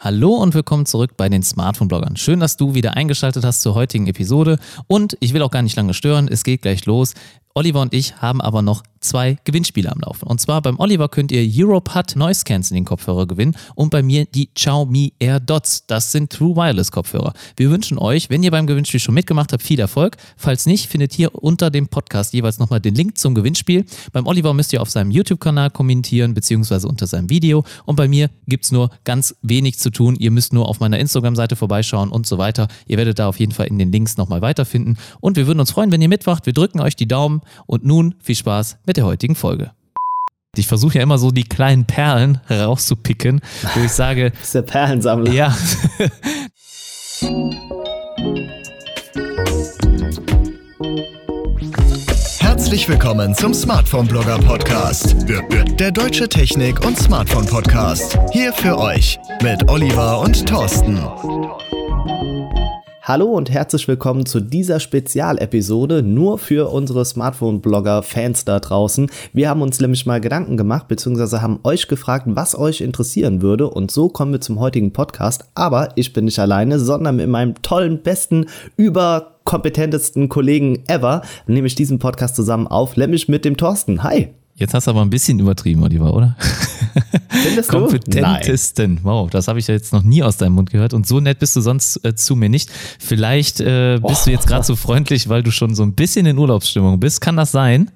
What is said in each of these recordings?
Hallo und willkommen zurück bei den Smartphone-Bloggern. Schön, dass du wieder eingeschaltet hast zur heutigen Episode. Und ich will auch gar nicht lange stören, es geht gleich los. Oliver und ich haben aber noch zwei Gewinnspiele am Laufen. Und zwar beim Oliver könnt ihr Europad Noise Cancelling Kopfhörer gewinnen und bei mir die Xiaomi Air Dots. Das sind True Wireless Kopfhörer. Wir wünschen euch, wenn ihr beim Gewinnspiel schon mitgemacht habt, viel Erfolg. Falls nicht, findet ihr unter dem Podcast jeweils nochmal den Link zum Gewinnspiel. Beim Oliver müsst ihr auf seinem YouTube-Kanal kommentieren, beziehungsweise unter seinem Video. Und bei mir gibt es nur ganz wenig zu tun. Ihr müsst nur auf meiner Instagram-Seite vorbeischauen und so weiter. Ihr werdet da auf jeden Fall in den Links nochmal weiterfinden. Und wir würden uns freuen, wenn ihr mitmacht. Wir drücken euch die Daumen. Und nun viel Spaß mit der heutigen Folge. Ich versuche ja immer so die kleinen Perlen rauszupicken, wo ich sage. Das ist der Perlensammler. Ja. Herzlich willkommen zum Smartphone-Blogger Podcast. Der deutsche Technik- und Smartphone-Podcast. Hier für euch mit Oliver und Thorsten. Hallo und herzlich willkommen zu dieser Spezialepisode nur für unsere Smartphone-Blogger-Fans da draußen. Wir haben uns nämlich mal Gedanken gemacht, beziehungsweise haben euch gefragt, was euch interessieren würde. Und so kommen wir zum heutigen Podcast. Aber ich bin nicht alleine, sondern mit meinem tollen, besten, überkompetentesten Kollegen ever nehme ich diesen Podcast zusammen auf, nämlich mit dem Thorsten. Hi! Jetzt hast du aber ein bisschen übertrieben, Oliver, oder? Findest du? Kompetentesten. Nein. Wow, das habe ich ja jetzt noch nie aus deinem Mund gehört. Und so nett bist du sonst äh, zu mir nicht. Vielleicht äh, bist oh. du jetzt gerade so freundlich, weil du schon so ein bisschen in Urlaubsstimmung bist. Kann das sein?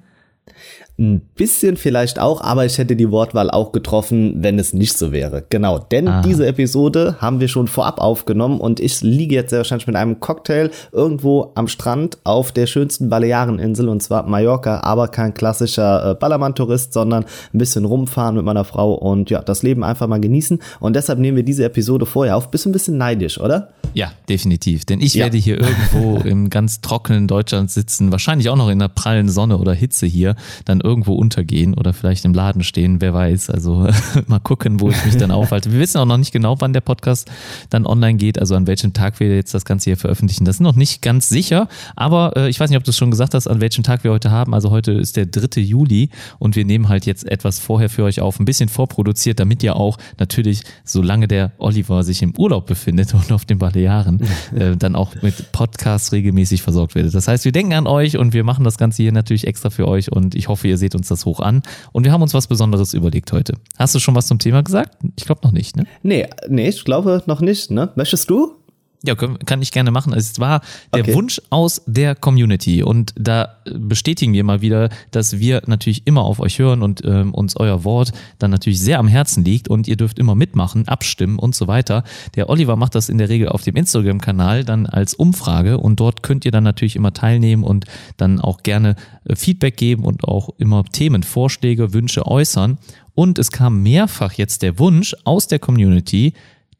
Ein bisschen vielleicht auch, aber ich hätte die Wortwahl auch getroffen, wenn es nicht so wäre. Genau, denn ah. diese Episode haben wir schon vorab aufgenommen und ich liege jetzt sehr wahrscheinlich mit einem Cocktail irgendwo am Strand auf der schönsten Baleareninsel und zwar Mallorca, aber kein klassischer äh, Ballermann-Tourist, sondern ein bisschen rumfahren mit meiner Frau und ja, das Leben einfach mal genießen. Und deshalb nehmen wir diese Episode vorher auf. Bist ein bisschen neidisch, oder? Ja, definitiv. Denn ich ja. werde hier irgendwo im ganz trockenen Deutschland sitzen, wahrscheinlich auch noch in der prallen Sonne oder Hitze hier, dann irgendwo untergehen oder vielleicht im Laden stehen, wer weiß. Also mal gucken, wo ich mich dann aufhalte. Wir wissen auch noch nicht genau, wann der Podcast dann online geht, also an welchem Tag wir jetzt das Ganze hier veröffentlichen. Das ist noch nicht ganz sicher, aber äh, ich weiß nicht, ob du es schon gesagt hast, an welchem Tag wir heute haben. Also heute ist der 3. Juli und wir nehmen halt jetzt etwas vorher für euch auf, ein bisschen vorproduziert, damit ihr auch natürlich, solange der Oliver sich im Urlaub befindet und auf dem Balearen, äh, dann auch mit Podcasts regelmäßig versorgt werdet. Das heißt, wir denken an euch und wir machen das Ganze hier natürlich extra für euch und ich hoffe, ihr seht uns das hoch an. Und wir haben uns was Besonderes überlegt heute. Hast du schon was zum Thema gesagt? Ich glaube noch nicht, ne? Nee, nee, ich glaube noch nicht, ne? Möchtest du? Ja, kann ich gerne machen. Es war der okay. Wunsch aus der Community und da bestätigen wir mal wieder, dass wir natürlich immer auf euch hören und ähm, uns euer Wort dann natürlich sehr am Herzen liegt und ihr dürft immer mitmachen, abstimmen und so weiter. Der Oliver macht das in der Regel auf dem Instagram-Kanal dann als Umfrage und dort könnt ihr dann natürlich immer teilnehmen und dann auch gerne äh, Feedback geben und auch immer Themenvorschläge, Wünsche äußern. Und es kam mehrfach jetzt der Wunsch aus der Community,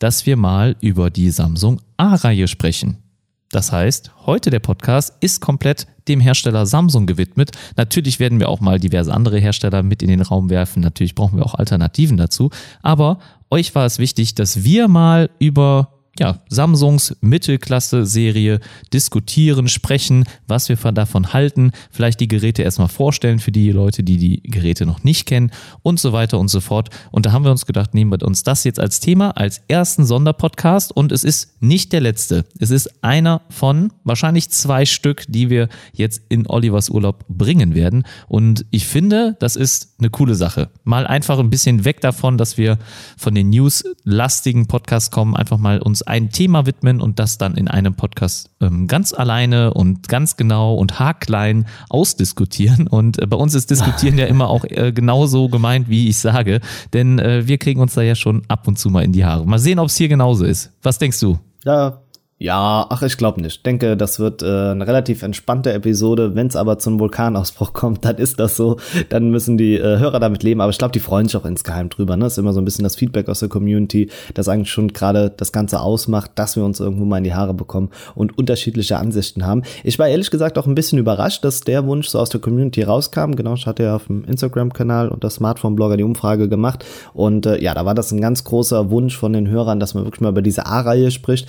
dass wir mal über die Samsung A-Reihe sprechen. Das heißt, heute der Podcast ist komplett dem Hersteller Samsung gewidmet. Natürlich werden wir auch mal diverse andere Hersteller mit in den Raum werfen. Natürlich brauchen wir auch Alternativen dazu. Aber euch war es wichtig, dass wir mal über ja, Samsungs Mittelklasse-Serie diskutieren, sprechen, was wir davon halten, vielleicht die Geräte erstmal vorstellen für die Leute, die die Geräte noch nicht kennen und so weiter und so fort. Und da haben wir uns gedacht, nehmen wir uns das jetzt als Thema, als ersten Sonderpodcast und es ist nicht der letzte. Es ist einer von wahrscheinlich zwei Stück, die wir jetzt in Olivers Urlaub bringen werden. Und ich finde, das ist eine coole Sache. Mal einfach ein bisschen weg davon, dass wir von den News-lastigen Podcasts kommen, einfach mal uns ein Thema widmen und das dann in einem Podcast ähm, ganz alleine und ganz genau und haarklein ausdiskutieren. Und äh, bei uns ist Diskutieren ja immer auch äh, genauso gemeint, wie ich sage, denn äh, wir kriegen uns da ja schon ab und zu mal in die Haare. Mal sehen, ob es hier genauso ist. Was denkst du? Ja, ja, ach, ich glaube nicht. Ich denke, das wird äh, eine relativ entspannte Episode. Wenn es aber zum Vulkanausbruch kommt, dann ist das so. Dann müssen die äh, Hörer damit leben. Aber ich glaube, die freuen sich auch insgeheim drüber. Ne? Das ist immer so ein bisschen das Feedback aus der Community, das eigentlich schon gerade das Ganze ausmacht, dass wir uns irgendwo mal in die Haare bekommen und unterschiedliche Ansichten haben. Ich war ehrlich gesagt auch ein bisschen überrascht, dass der Wunsch so aus der Community rauskam. Genau, ich hatte ja auf dem Instagram-Kanal und der Smartphone-Blogger die Umfrage gemacht. Und äh, ja, da war das ein ganz großer Wunsch von den Hörern, dass man wirklich mal über diese A-Reihe spricht.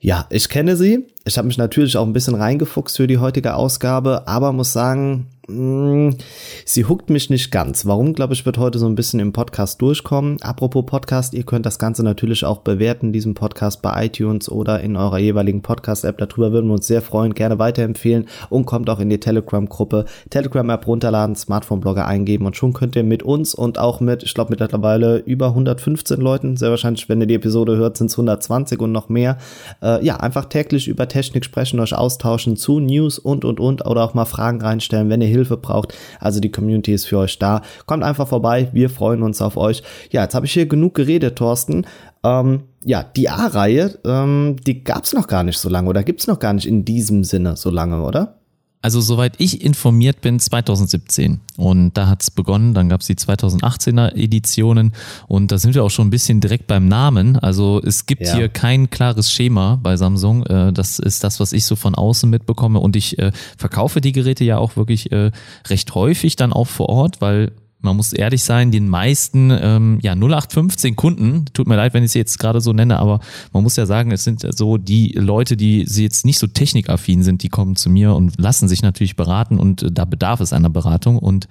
Ja, ich kenne sie. Ich habe mich natürlich auch ein bisschen reingefuchst für die heutige Ausgabe, aber muss sagen, hm, sie huckt mich nicht ganz. Warum, glaube ich, wird heute so ein bisschen im Podcast durchkommen. Apropos Podcast, ihr könnt das Ganze natürlich auch bewerten, diesen Podcast bei iTunes oder in eurer jeweiligen Podcast-App. Darüber würden wir uns sehr freuen. Gerne weiterempfehlen und kommt auch in die Telegram-Gruppe. Telegram-App runterladen, Smartphone-Blogger eingeben und schon könnt ihr mit uns und auch mit, ich glaube, mittlerweile über 115 Leuten, sehr wahrscheinlich, wenn ihr die Episode hört, sind es 120 und noch mehr, äh, ja, einfach täglich über Technik sprechen, euch austauschen zu News und, und, und oder auch mal Fragen reinstellen, wenn ihr Hilfe braucht. Also die Community ist für euch da. Kommt einfach vorbei, wir freuen uns auf euch. Ja, jetzt habe ich hier genug geredet, Thorsten. Ähm, ja, die A-Reihe, ähm, die gab es noch gar nicht so lange oder gibt es noch gar nicht in diesem Sinne so lange, oder? Also soweit ich informiert bin, 2017. Und da hat's begonnen, dann gab's die 2018er Editionen und da sind wir auch schon ein bisschen direkt beim Namen. Also es gibt ja. hier kein klares Schema bei Samsung. Äh, das ist das, was ich so von außen mitbekomme. Und ich äh, verkaufe die Geräte ja auch wirklich äh, recht häufig dann auch vor Ort, weil man muss ehrlich sein, den meisten ähm, ja 0815 Kunden, tut mir leid, wenn ich sie jetzt gerade so nenne, aber man muss ja sagen, es sind so die Leute, die sie jetzt nicht so technikaffin sind, die kommen zu mir und lassen sich natürlich beraten und äh, da bedarf es einer Beratung und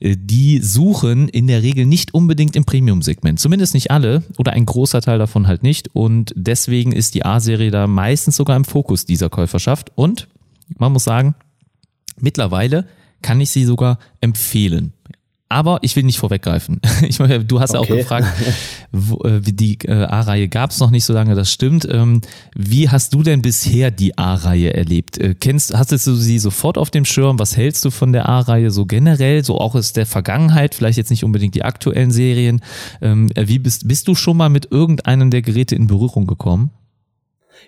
äh, die suchen in der Regel nicht unbedingt im Premium-Segment. Zumindest nicht alle oder ein großer Teil davon halt nicht. Und deswegen ist die A-Serie da meistens sogar im Fokus dieser Käuferschaft. Und man muss sagen, mittlerweile kann ich sie sogar empfehlen. Aber ich will nicht vorweggreifen. Ich meine, du hast ja okay. auch gefragt, wo, äh, die äh, A-Reihe gab es noch nicht so lange, das stimmt. Ähm, wie hast du denn bisher die A-Reihe erlebt? Äh, kennst, hast du sie sofort auf dem Schirm? Was hältst du von der A-Reihe so generell, so auch aus der Vergangenheit, vielleicht jetzt nicht unbedingt die aktuellen Serien? Ähm, wie bist, bist du schon mal mit irgendeinem der Geräte in Berührung gekommen?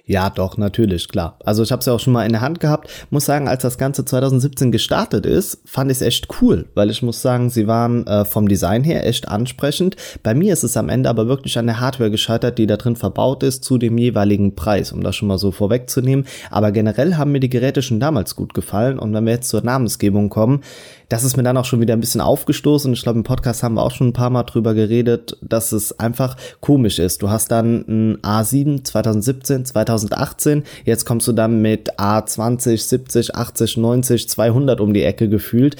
Ja, doch, natürlich, klar. Also ich habe es ja auch schon mal in der Hand gehabt. Muss sagen, als das Ganze 2017 gestartet ist, fand ich es echt cool, weil ich muss sagen, sie waren äh, vom Design her echt ansprechend. Bei mir ist es am Ende aber wirklich an der Hardware gescheitert, die da drin verbaut ist, zu dem jeweiligen Preis, um das schon mal so vorwegzunehmen. Aber generell haben mir die Geräte schon damals gut gefallen und wenn wir jetzt zur Namensgebung kommen, das ist mir dann auch schon wieder ein bisschen aufgestoßen. Ich glaube, im Podcast haben wir auch schon ein paar Mal drüber geredet, dass es einfach komisch ist. Du hast dann ein A7 2017, 2018. Jetzt kommst du dann mit A20, 70, 80, 90, 200 um die Ecke gefühlt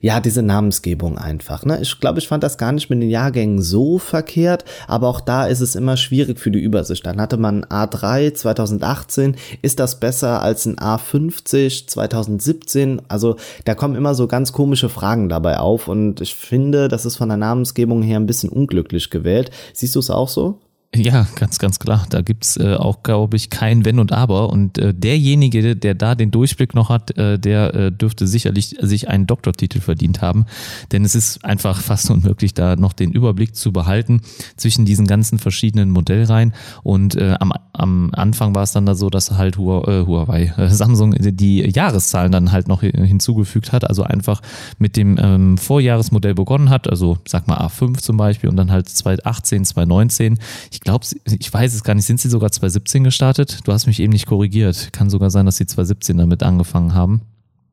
ja, diese Namensgebung einfach. Ne? Ich glaube, ich fand das gar nicht mit den Jahrgängen so verkehrt, aber auch da ist es immer schwierig für die Übersicht. Dann hatte man A3 2018, ist das besser als ein A50 2017? Also da kommen immer so ganz komische Fragen dabei auf und ich finde, das ist von der Namensgebung her ein bisschen unglücklich gewählt. Siehst du es auch so? Ja, ganz, ganz klar. Da gibt's äh, auch, glaube ich, kein Wenn und Aber. Und äh, derjenige, der da den Durchblick noch hat, äh, der äh, dürfte sicherlich sich einen Doktortitel verdient haben. Denn es ist einfach fast unmöglich, da noch den Überblick zu behalten zwischen diesen ganzen verschiedenen Modellreihen. Und äh, am, am Anfang war es dann da so, dass halt Huawei, äh, Samsung die Jahreszahlen dann halt noch hinzugefügt hat. Also einfach mit dem ähm, Vorjahresmodell begonnen hat. Also sag mal A5 zum Beispiel und dann halt 2018, 2019. Ich ich glaube, ich weiß es gar nicht, sind sie sogar 2017 gestartet? Du hast mich eben nicht korrigiert. Kann sogar sein, dass sie 2017 damit angefangen haben.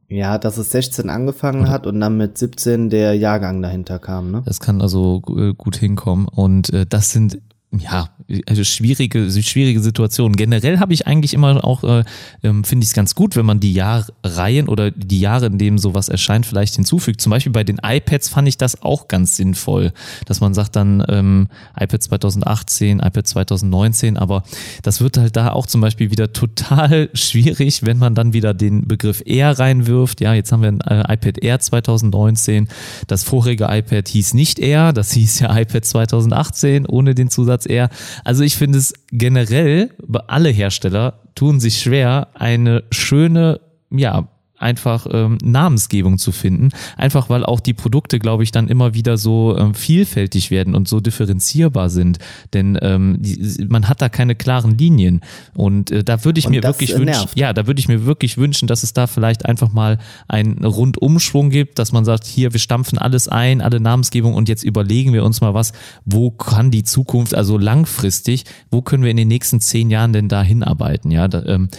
Ja, dass es 16 angefangen Oder? hat und dann mit 17 der Jahrgang dahinter kam, ne? Das kann also äh, gut hinkommen. Und äh, das sind ja, also schwierige, schwierige Situation. Generell habe ich eigentlich immer auch, äh, ähm, finde ich es ganz gut, wenn man die Jahrreihen oder die Jahre, in denen sowas erscheint, vielleicht hinzufügt. Zum Beispiel bei den iPads fand ich das auch ganz sinnvoll, dass man sagt dann ähm, iPad 2018, iPad 2019, aber das wird halt da auch zum Beispiel wieder total schwierig, wenn man dann wieder den Begriff Air reinwirft. Ja, jetzt haben wir ein äh, iPad Air 2019. Das vorherige iPad hieß nicht Air, das hieß ja iPad 2018 ohne den Zusatz Ansatz eher. Also ich finde es generell, alle Hersteller tun sich schwer, eine schöne, ja, einfach ähm, Namensgebung zu finden. Einfach weil auch die Produkte, glaube ich, dann immer wieder so ähm, vielfältig werden und so differenzierbar sind. Denn ähm, die, man hat da keine klaren Linien. Und äh, da würde ich und mir wirklich wünschen, ja, da würde ich mir wirklich wünschen, dass es da vielleicht einfach mal einen Rundumschwung gibt, dass man sagt, hier, wir stampfen alles ein, alle Namensgebung und jetzt überlegen wir uns mal was, wo kann die Zukunft, also langfristig, wo können wir in den nächsten zehn Jahren denn da hinarbeiten? Ja, da, ähm,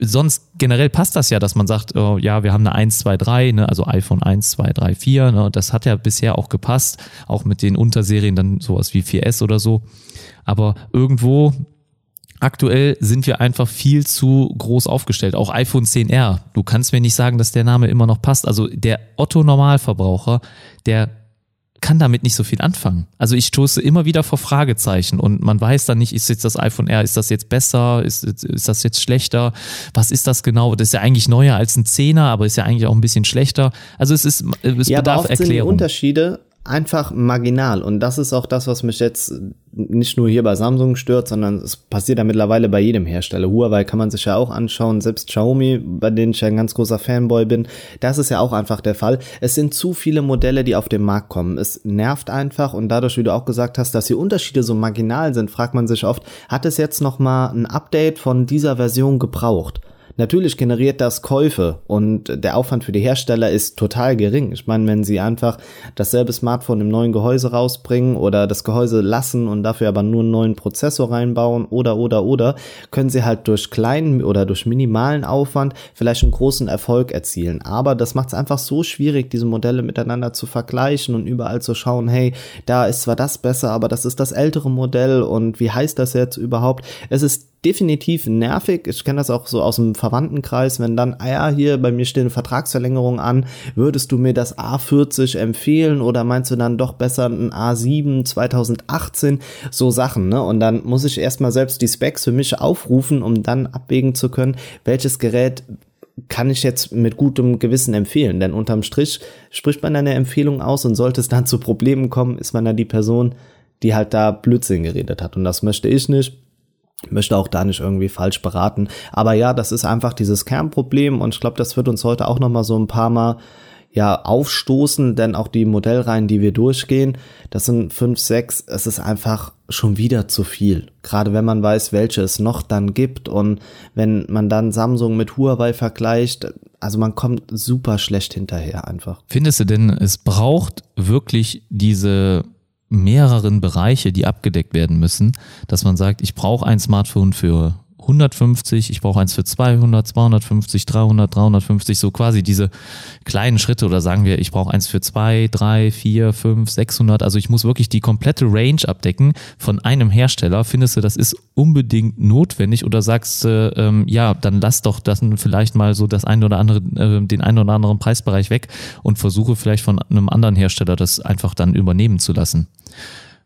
sonst generell passt das ja, dass man sagt, oh, ja, wir haben eine 1, 2, 3, ne, also iPhone 1, 2, 3, 4, ne, das hat ja bisher auch gepasst, auch mit den Unterserien dann sowas wie 4S oder so. Aber irgendwo aktuell sind wir einfach viel zu groß aufgestellt. Auch iPhone 10R. Du kannst mir nicht sagen, dass der Name immer noch passt. Also der Otto Normalverbraucher, der kann damit nicht so viel anfangen. Also ich stoße immer wieder vor Fragezeichen und man weiß dann nicht, ist jetzt das iPhone R, ist das jetzt besser, ist, ist das jetzt schlechter, was ist das genau? Das ist ja eigentlich neuer als ein Zehner, aber ist ja eigentlich auch ein bisschen schlechter. Also es ist, es ja, bedarf aber oft Erklärung. Sind die Unterschiede einfach marginal. Und das ist auch das, was mich jetzt nicht nur hier bei Samsung stört, sondern es passiert ja mittlerweile bei jedem Hersteller. Huawei kann man sich ja auch anschauen, selbst Xiaomi, bei denen ich ja ein ganz großer Fanboy bin, das ist ja auch einfach der Fall. Es sind zu viele Modelle, die auf den Markt kommen. Es nervt einfach und dadurch, wie du auch gesagt hast, dass die Unterschiede so marginal sind, fragt man sich oft, hat es jetzt noch mal ein Update von dieser Version gebraucht? Natürlich generiert das Käufe und der Aufwand für die Hersteller ist total gering. Ich meine, wenn sie einfach dasselbe Smartphone im neuen Gehäuse rausbringen oder das Gehäuse lassen und dafür aber nur einen neuen Prozessor reinbauen oder oder oder, können sie halt durch kleinen oder durch minimalen Aufwand vielleicht einen großen Erfolg erzielen. Aber das macht es einfach so schwierig, diese Modelle miteinander zu vergleichen und überall zu schauen, hey, da ist zwar das besser, aber das ist das ältere Modell und wie heißt das jetzt überhaupt? Es ist definitiv nervig. Ich kenne das auch so aus dem Verwandtenkreis, wenn dann, ah ja, hier bei mir steht eine Vertragsverlängerung an, würdest du mir das A40 empfehlen oder meinst du dann doch besser ein A7 2018? So Sachen, ne? Und dann muss ich erstmal selbst die Specs für mich aufrufen, um dann abwägen zu können, welches Gerät kann ich jetzt mit gutem Gewissen empfehlen. Denn unterm Strich spricht man eine Empfehlung aus und sollte es dann zu Problemen kommen, ist man dann die Person, die halt da Blödsinn geredet hat. Und das möchte ich nicht möchte auch da nicht irgendwie falsch beraten. Aber ja, das ist einfach dieses Kernproblem und ich glaube, das wird uns heute auch noch mal so ein paar Mal ja aufstoßen, denn auch die Modellreihen, die wir durchgehen, das sind fünf, sechs, es ist einfach schon wieder zu viel. Gerade wenn man weiß, welche es noch dann gibt und wenn man dann Samsung mit Huawei vergleicht, also man kommt super schlecht hinterher einfach. Findest du denn, es braucht wirklich diese mehreren Bereiche, die abgedeckt werden müssen, dass man sagt, ich brauche ein Smartphone für 150, ich brauche eins für 200, 250, 300, 350, so quasi diese kleinen Schritte oder sagen wir, ich brauche eins für 2, 3, 4, 5, 600, also ich muss wirklich die komplette Range abdecken von einem Hersteller. Findest du, das ist unbedingt notwendig oder sagst du, ähm, ja, dann lass doch das vielleicht mal so das eine oder andere, äh, den einen oder anderen Preisbereich weg und versuche vielleicht von einem anderen Hersteller das einfach dann übernehmen zu lassen?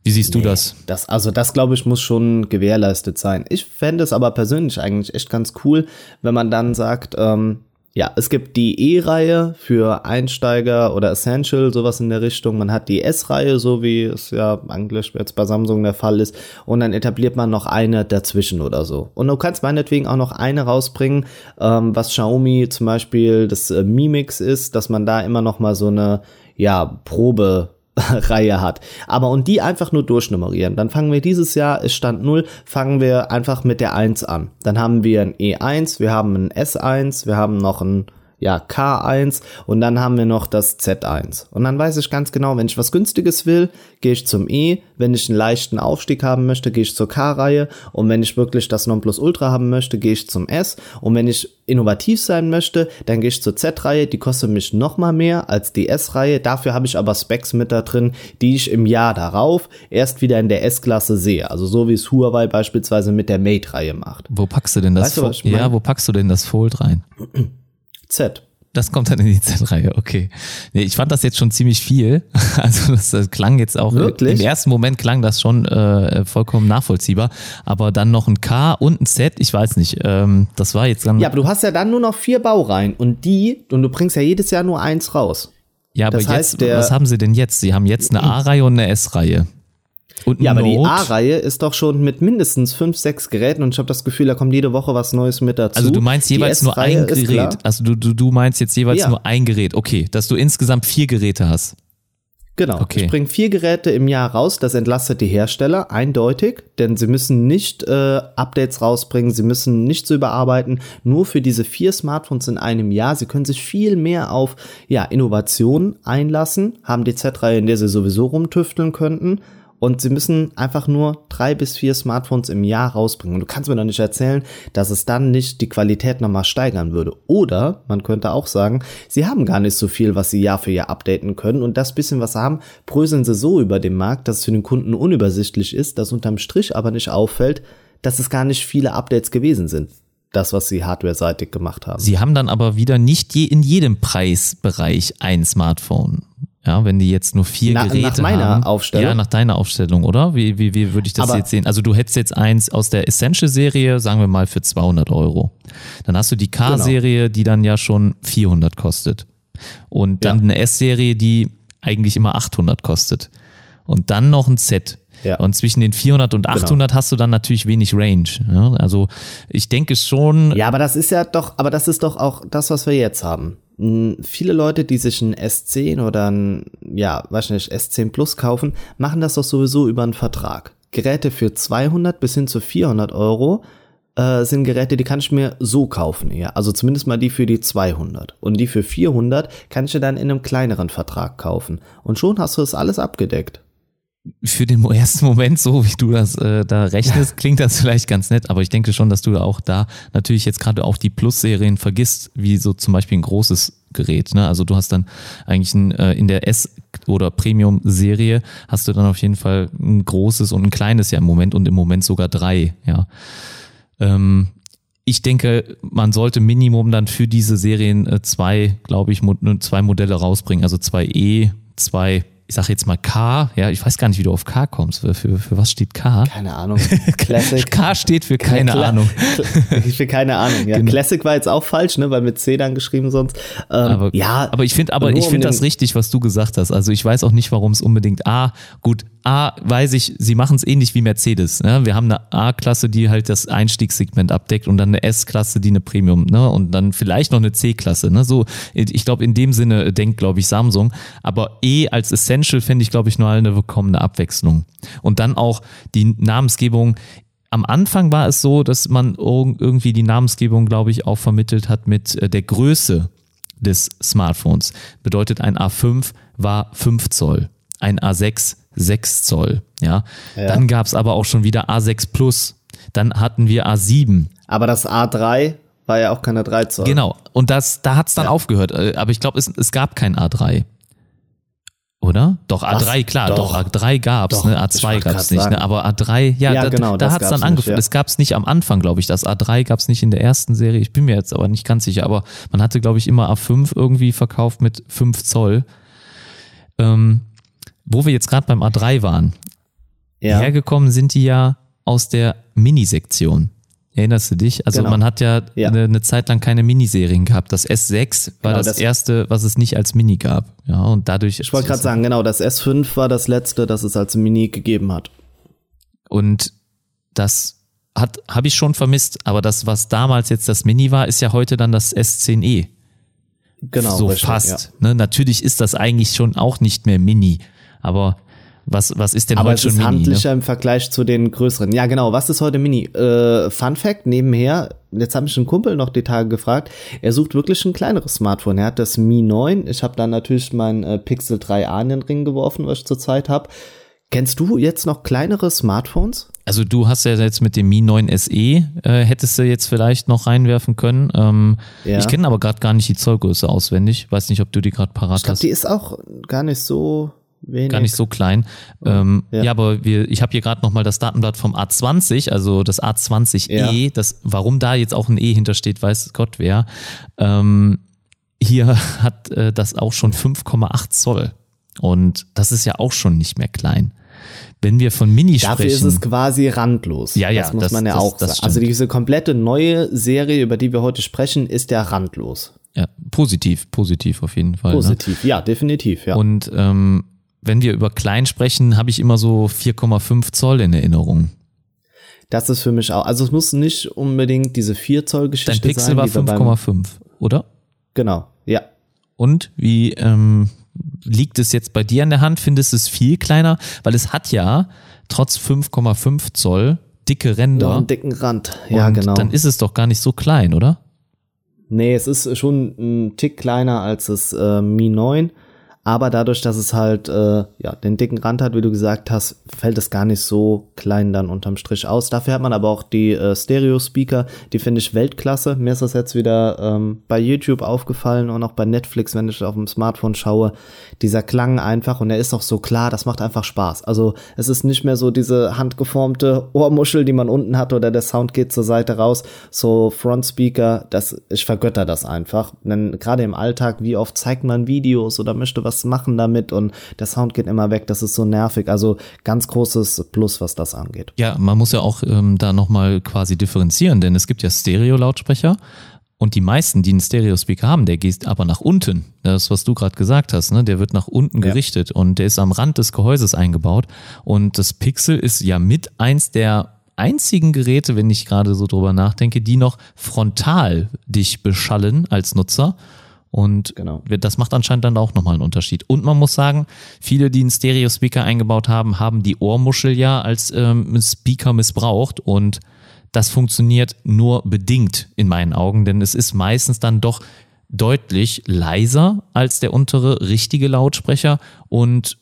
Wie siehst nee, du das? das? Also das glaube ich muss schon gewährleistet sein. Ich fände es aber persönlich eigentlich echt ganz cool, wenn man dann sagt, ähm, ja, es gibt die E-Reihe für Einsteiger oder Essential, sowas in der Richtung. Man hat die S-Reihe, so wie es ja eigentlich jetzt bei Samsung der Fall ist. Und dann etabliert man noch eine dazwischen oder so. Und du kannst meinetwegen auch noch eine rausbringen, ähm, was Xiaomi zum Beispiel das äh, Mimix ist, dass man da immer noch mal so eine ja, Probe Reihe hat. Aber und die einfach nur durchnummerieren. Dann fangen wir dieses Jahr, es stand 0, fangen wir einfach mit der 1 an. Dann haben wir ein E1, wir haben ein S1, wir haben noch ein ja, K1 und dann haben wir noch das Z1. Und dann weiß ich ganz genau, wenn ich was günstiges will, gehe ich zum E, wenn ich einen leichten Aufstieg haben möchte, gehe ich zur K-Reihe und wenn ich wirklich das Nonplusultra haben möchte, gehe ich zum S und wenn ich innovativ sein möchte, dann gehe ich zur Z-Reihe, die kostet mich noch mal mehr als die S-Reihe, dafür habe ich aber Specs mit da drin, die ich im Jahr darauf erst wieder in der S-Klasse sehe, also so wie es Huawei beispielsweise mit der Mate-Reihe macht. Wo packst du denn das? Weißt du, ja, wo packst du denn das Fold rein? Z. Das kommt dann in die Z-Reihe, okay. Nee, ich fand das jetzt schon ziemlich viel. Also das, das klang jetzt auch, Wirklich? im ersten Moment klang das schon äh, vollkommen nachvollziehbar. Aber dann noch ein K und ein Z, ich weiß nicht. Ähm, das war jetzt dann. Ja, aber du hast ja dann nur noch vier Baureihen und die, und du bringst ja jedes Jahr nur eins raus. Ja, aber das heißt, jetzt, was haben sie denn jetzt? Sie haben jetzt eine A-Reihe und eine S-Reihe. Und ja, aber die A-Reihe ist doch schon mit mindestens fünf, sechs Geräten und ich habe das Gefühl, da kommt jede Woche was Neues mit dazu. Also du meinst jeweils nur ein Gerät. Also du, du, du meinst jetzt jeweils ja. nur ein Gerät. Okay, dass du insgesamt vier Geräte hast. Genau. Okay. Ich bringe vier Geräte im Jahr raus. Das entlastet die Hersteller eindeutig, denn sie müssen nicht äh, Updates rausbringen, sie müssen nichts überarbeiten. Nur für diese vier Smartphones in einem Jahr. Sie können sich viel mehr auf ja, Innovation einlassen, haben die Z-Reihe, in der sie sowieso rumtüfteln könnten und sie müssen einfach nur drei bis vier Smartphones im Jahr rausbringen. Und du kannst mir doch nicht erzählen, dass es dann nicht die Qualität nochmal steigern würde. Oder man könnte auch sagen, sie haben gar nicht so viel, was sie Jahr für Jahr updaten können. Und das bisschen, was sie haben, bröseln sie so über den Markt, dass es für den Kunden unübersichtlich ist, dass unterm Strich aber nicht auffällt, dass es gar nicht viele Updates gewesen sind. Das, was sie hardware-seitig gemacht haben. Sie haben dann aber wieder nicht je in jedem Preisbereich ein Smartphone. Ja, wenn die jetzt nur vier Na, Geräte nach meiner haben. Aufstellung? Ja, nach deiner Aufstellung, oder? Wie, wie, wie würde ich das Aber- jetzt sehen? Also du hättest jetzt eins aus der Essential-Serie, sagen wir mal, für 200 Euro. Dann hast du die K-Serie, die dann ja schon 400 kostet. Und dann Ja. eine S-Serie, die eigentlich immer 800 kostet. Und dann noch ein Z. Ja. Genau. Und zwischen den 400 und 800 hast du dann natürlich wenig Range. Ja, also ich denke schon, Ja, aber das ist ja doch, aber das ist doch auch das, was wir jetzt haben. Viele Leute, die sich ein S10 oder ein, ja, nicht, S10 Plus kaufen, machen das doch sowieso über einen Vertrag. Geräte für 200 bis hin zu 400 Euro äh, sind Geräte, die kann ich mir so kaufen, ja. Also zumindest mal die für die 200. Und die für 400 kann ich dir dann in einem kleineren Vertrag kaufen. Und schon hast du das alles abgedeckt. Für den ersten Moment, so wie du das äh, da rechnest, klingt das vielleicht ganz nett, aber ich denke schon, dass du auch da natürlich jetzt gerade auch die Plus-Serien vergisst, wie so zum Beispiel ein großes Gerät. Ne? Also du hast dann eigentlich ein, äh, in der S- oder Premium-Serie hast du dann auf jeden Fall ein großes und ein kleines ja im Moment und im Moment sogar drei, ja. Ähm, ich denke, man sollte Minimum dann für diese Serien äh, zwei, glaube ich, mo zwei Modelle rausbringen. Also zwei E, zwei, ich sage jetzt mal K. Ja, ich weiß gar nicht, wie du auf K kommst. Für, für, für was steht K? Keine Ahnung. Classic. K steht für keine Kla- Ahnung. Ich will keine Ahnung. Ja, Genau. Classic war jetzt auch falsch, ne, weil mit C dann geschrieben sonst. Ähm, Aber, ja, aber ich finde, aber ich finde das richtig, was du gesagt hast. Also ich weiß auch nicht, warum es unbedingt A, gut, A weiß ich, sie machen es ähnlich wie Mercedes. Ne? Wir haben eine A-Klasse, die halt das Einstiegssegment abdeckt und dann eine S-Klasse, die eine Premium, ne? Und dann vielleicht noch eine C-Klasse. Ne? So, ich glaube, in dem Sinne denkt, glaube ich, Samsung. Aber E als Essential finde ich, glaube ich, nur eine willkommene Abwechslung. Und dann auch die Namensgebung. Am Anfang war es so, dass man irg- irgendwie die Namensgebung, glaube ich, auch vermittelt hat mit äh, der Größe des Smartphones. Bedeutet, ein A5 war 5 Zoll, ein A6 6 Zoll. Ja. Dann gab es aber auch schon wieder A6 Plus. Dann hatten wir A7. aber das A3 war ja auch keine 3 Zoll. Genau. Und das, da hat es dann aufgehört. Äh, Aber ich glaube, es, es gab kein A3. Oder? Doch, A3, klar, doch, Doch. A3 gab's, Doch, ne? ich A2 wollte gab's nicht, sagen. ne? Aber A3, ja, Ja, da, genau, da das hat's dann angefangen. ja. Es gab's nicht am Anfang, glaube ich. Das A3 gab's nicht in der ersten Serie. Ich bin mir jetzt aber nicht ganz sicher. Aber man hatte, glaube ich, immer A5 irgendwie verkauft mit 5 Zoll. Ähm, wo wir jetzt gerade beim A3 waren, Ja. hergekommen sind die ja aus der Mini-Sektion. Erinnerst du dich? Also Genau. man hat ja, Ja. Eine, eine Zeit lang keine Miniserien gehabt. Das S6 war Genau, das, das- erste, was es nicht als Mini gab. Ja, und dadurch. Ich wollte gerade sagen, genau, das S5 war das letzte, das es als Mini gegeben hat. Und das hat habe ich schon vermisst. Aber das, was damals jetzt das Mini war, ist ja heute dann das S10e. Genau, so richtig, fast. Ne? Natürlich ist das eigentlich schon auch nicht mehr Mini. Aber was, was ist denn Aber heute es schon ist Mini? Ne? handlicher im Vergleich zu den größeren. Ja, genau. Was ist heute Mini? Äh, Fun Fact nebenher. Jetzt habe ich einen Kumpel noch die Tage gefragt. Er sucht wirklich ein kleineres Smartphone. Er hat das Mi 9. Ich habe dann natürlich mein äh, Pixel 3a in den Ring geworfen, was ich zurzeit habe. Kennst du jetzt noch kleinere Smartphones? Also du hast ja jetzt mit dem Mi 9 SE, äh, hättest du jetzt vielleicht noch reinwerfen können. Ähm, Ja. Ich kenne aber gerade gar nicht die Zollgröße auswendig. Weiß nicht, ob du die gerade parat Ich glaube, hast. die ist auch gar nicht so wenig. Gar nicht so klein. Ähm, ja. Ja. aber wir, ich habe hier gerade nochmal das Datenblatt vom A20, also das A20e, Ja. das, warum da jetzt auch ein E hintersteht, weiß Gott wer. Ähm, hier hat äh, das auch schon 5,8 Zoll. Und das ist ja auch schon nicht mehr klein. Wenn wir von Mini Dafür sprechen. ist es quasi randlos. Ja, ja, Das muss das- man ja das- auch das sagen. Also diese komplette neue Serie, über die wir heute sprechen, ist ja randlos. ja, positiv, positiv auf jeden Fall. Ne? Positiv. Ja, definitiv, ja. Und ähm, wenn wir über klein sprechen, habe ich immer so 4,5 Zoll in Erinnerung. Das ist für mich auch. Also es muss nicht unbedingt diese 4 Zoll Geschichte Dein Pixel sein. war die wir beim- 5,5, oder? Genau, ja. Und wie ähm, liegt es jetzt bei dir an der Hand? Findest du es viel kleiner? Weil es hat ja trotz 5,5 Zoll dicke Ränder. einen dicken Rand. Ja, und genau. Dann ist es doch gar nicht so klein, oder? nee, es ist schon ein Tick kleiner als das äh, Mi 9. aber dadurch, dass es halt äh, ja den dicken Rand hat, wie du gesagt hast, fällt es gar nicht so klein dann unterm Strich aus. Dafür hat man aber auch die äh, Stereo-Speaker, die finde ich Weltklasse. Mir ist das jetzt wieder ähm, bei YouTube aufgefallen und auch bei Netflix, wenn ich auf dem Smartphone schaue. Dieser Klang einfach und er ist auch so klar, das macht einfach Spaß. Also es ist nicht mehr so diese handgeformte Ohrmuschel, die man unten hat oder der Sound geht zur Seite raus. So Front Speaker, das ich vergötter das einfach. Denn gerade im Alltag, wie oft zeigt man Videos oder möchte was machen damit und der Sound geht immer weg. Das ist so nervig. Also ganz großes Plus, was das angeht. Ja, man muss ja auch ähm, da nochmal quasi differenzieren, denn es gibt ja Stereo-Lautsprecher. Und die meisten, die einen Stereo-Speaker haben, der geht aber nach unten. Das, was du gerade gesagt hast, ne? der wird nach unten ja. gerichtet und der ist am Rand des Gehäuses eingebaut. Und das Pixel ist ja mit eins der einzigen Geräte, wenn ich gerade so drüber nachdenke, die noch frontal dich beschallen als Nutzer. Und genau. das macht anscheinend dann auch nochmal einen Unterschied. Und man muss sagen, viele, die einen Stereo-Speaker eingebaut haben, haben die Ohrmuschel ja als ähm, Speaker missbraucht und das funktioniert nur bedingt in meinen Augen, denn es ist meistens dann doch deutlich leiser als der untere richtige Lautsprecher und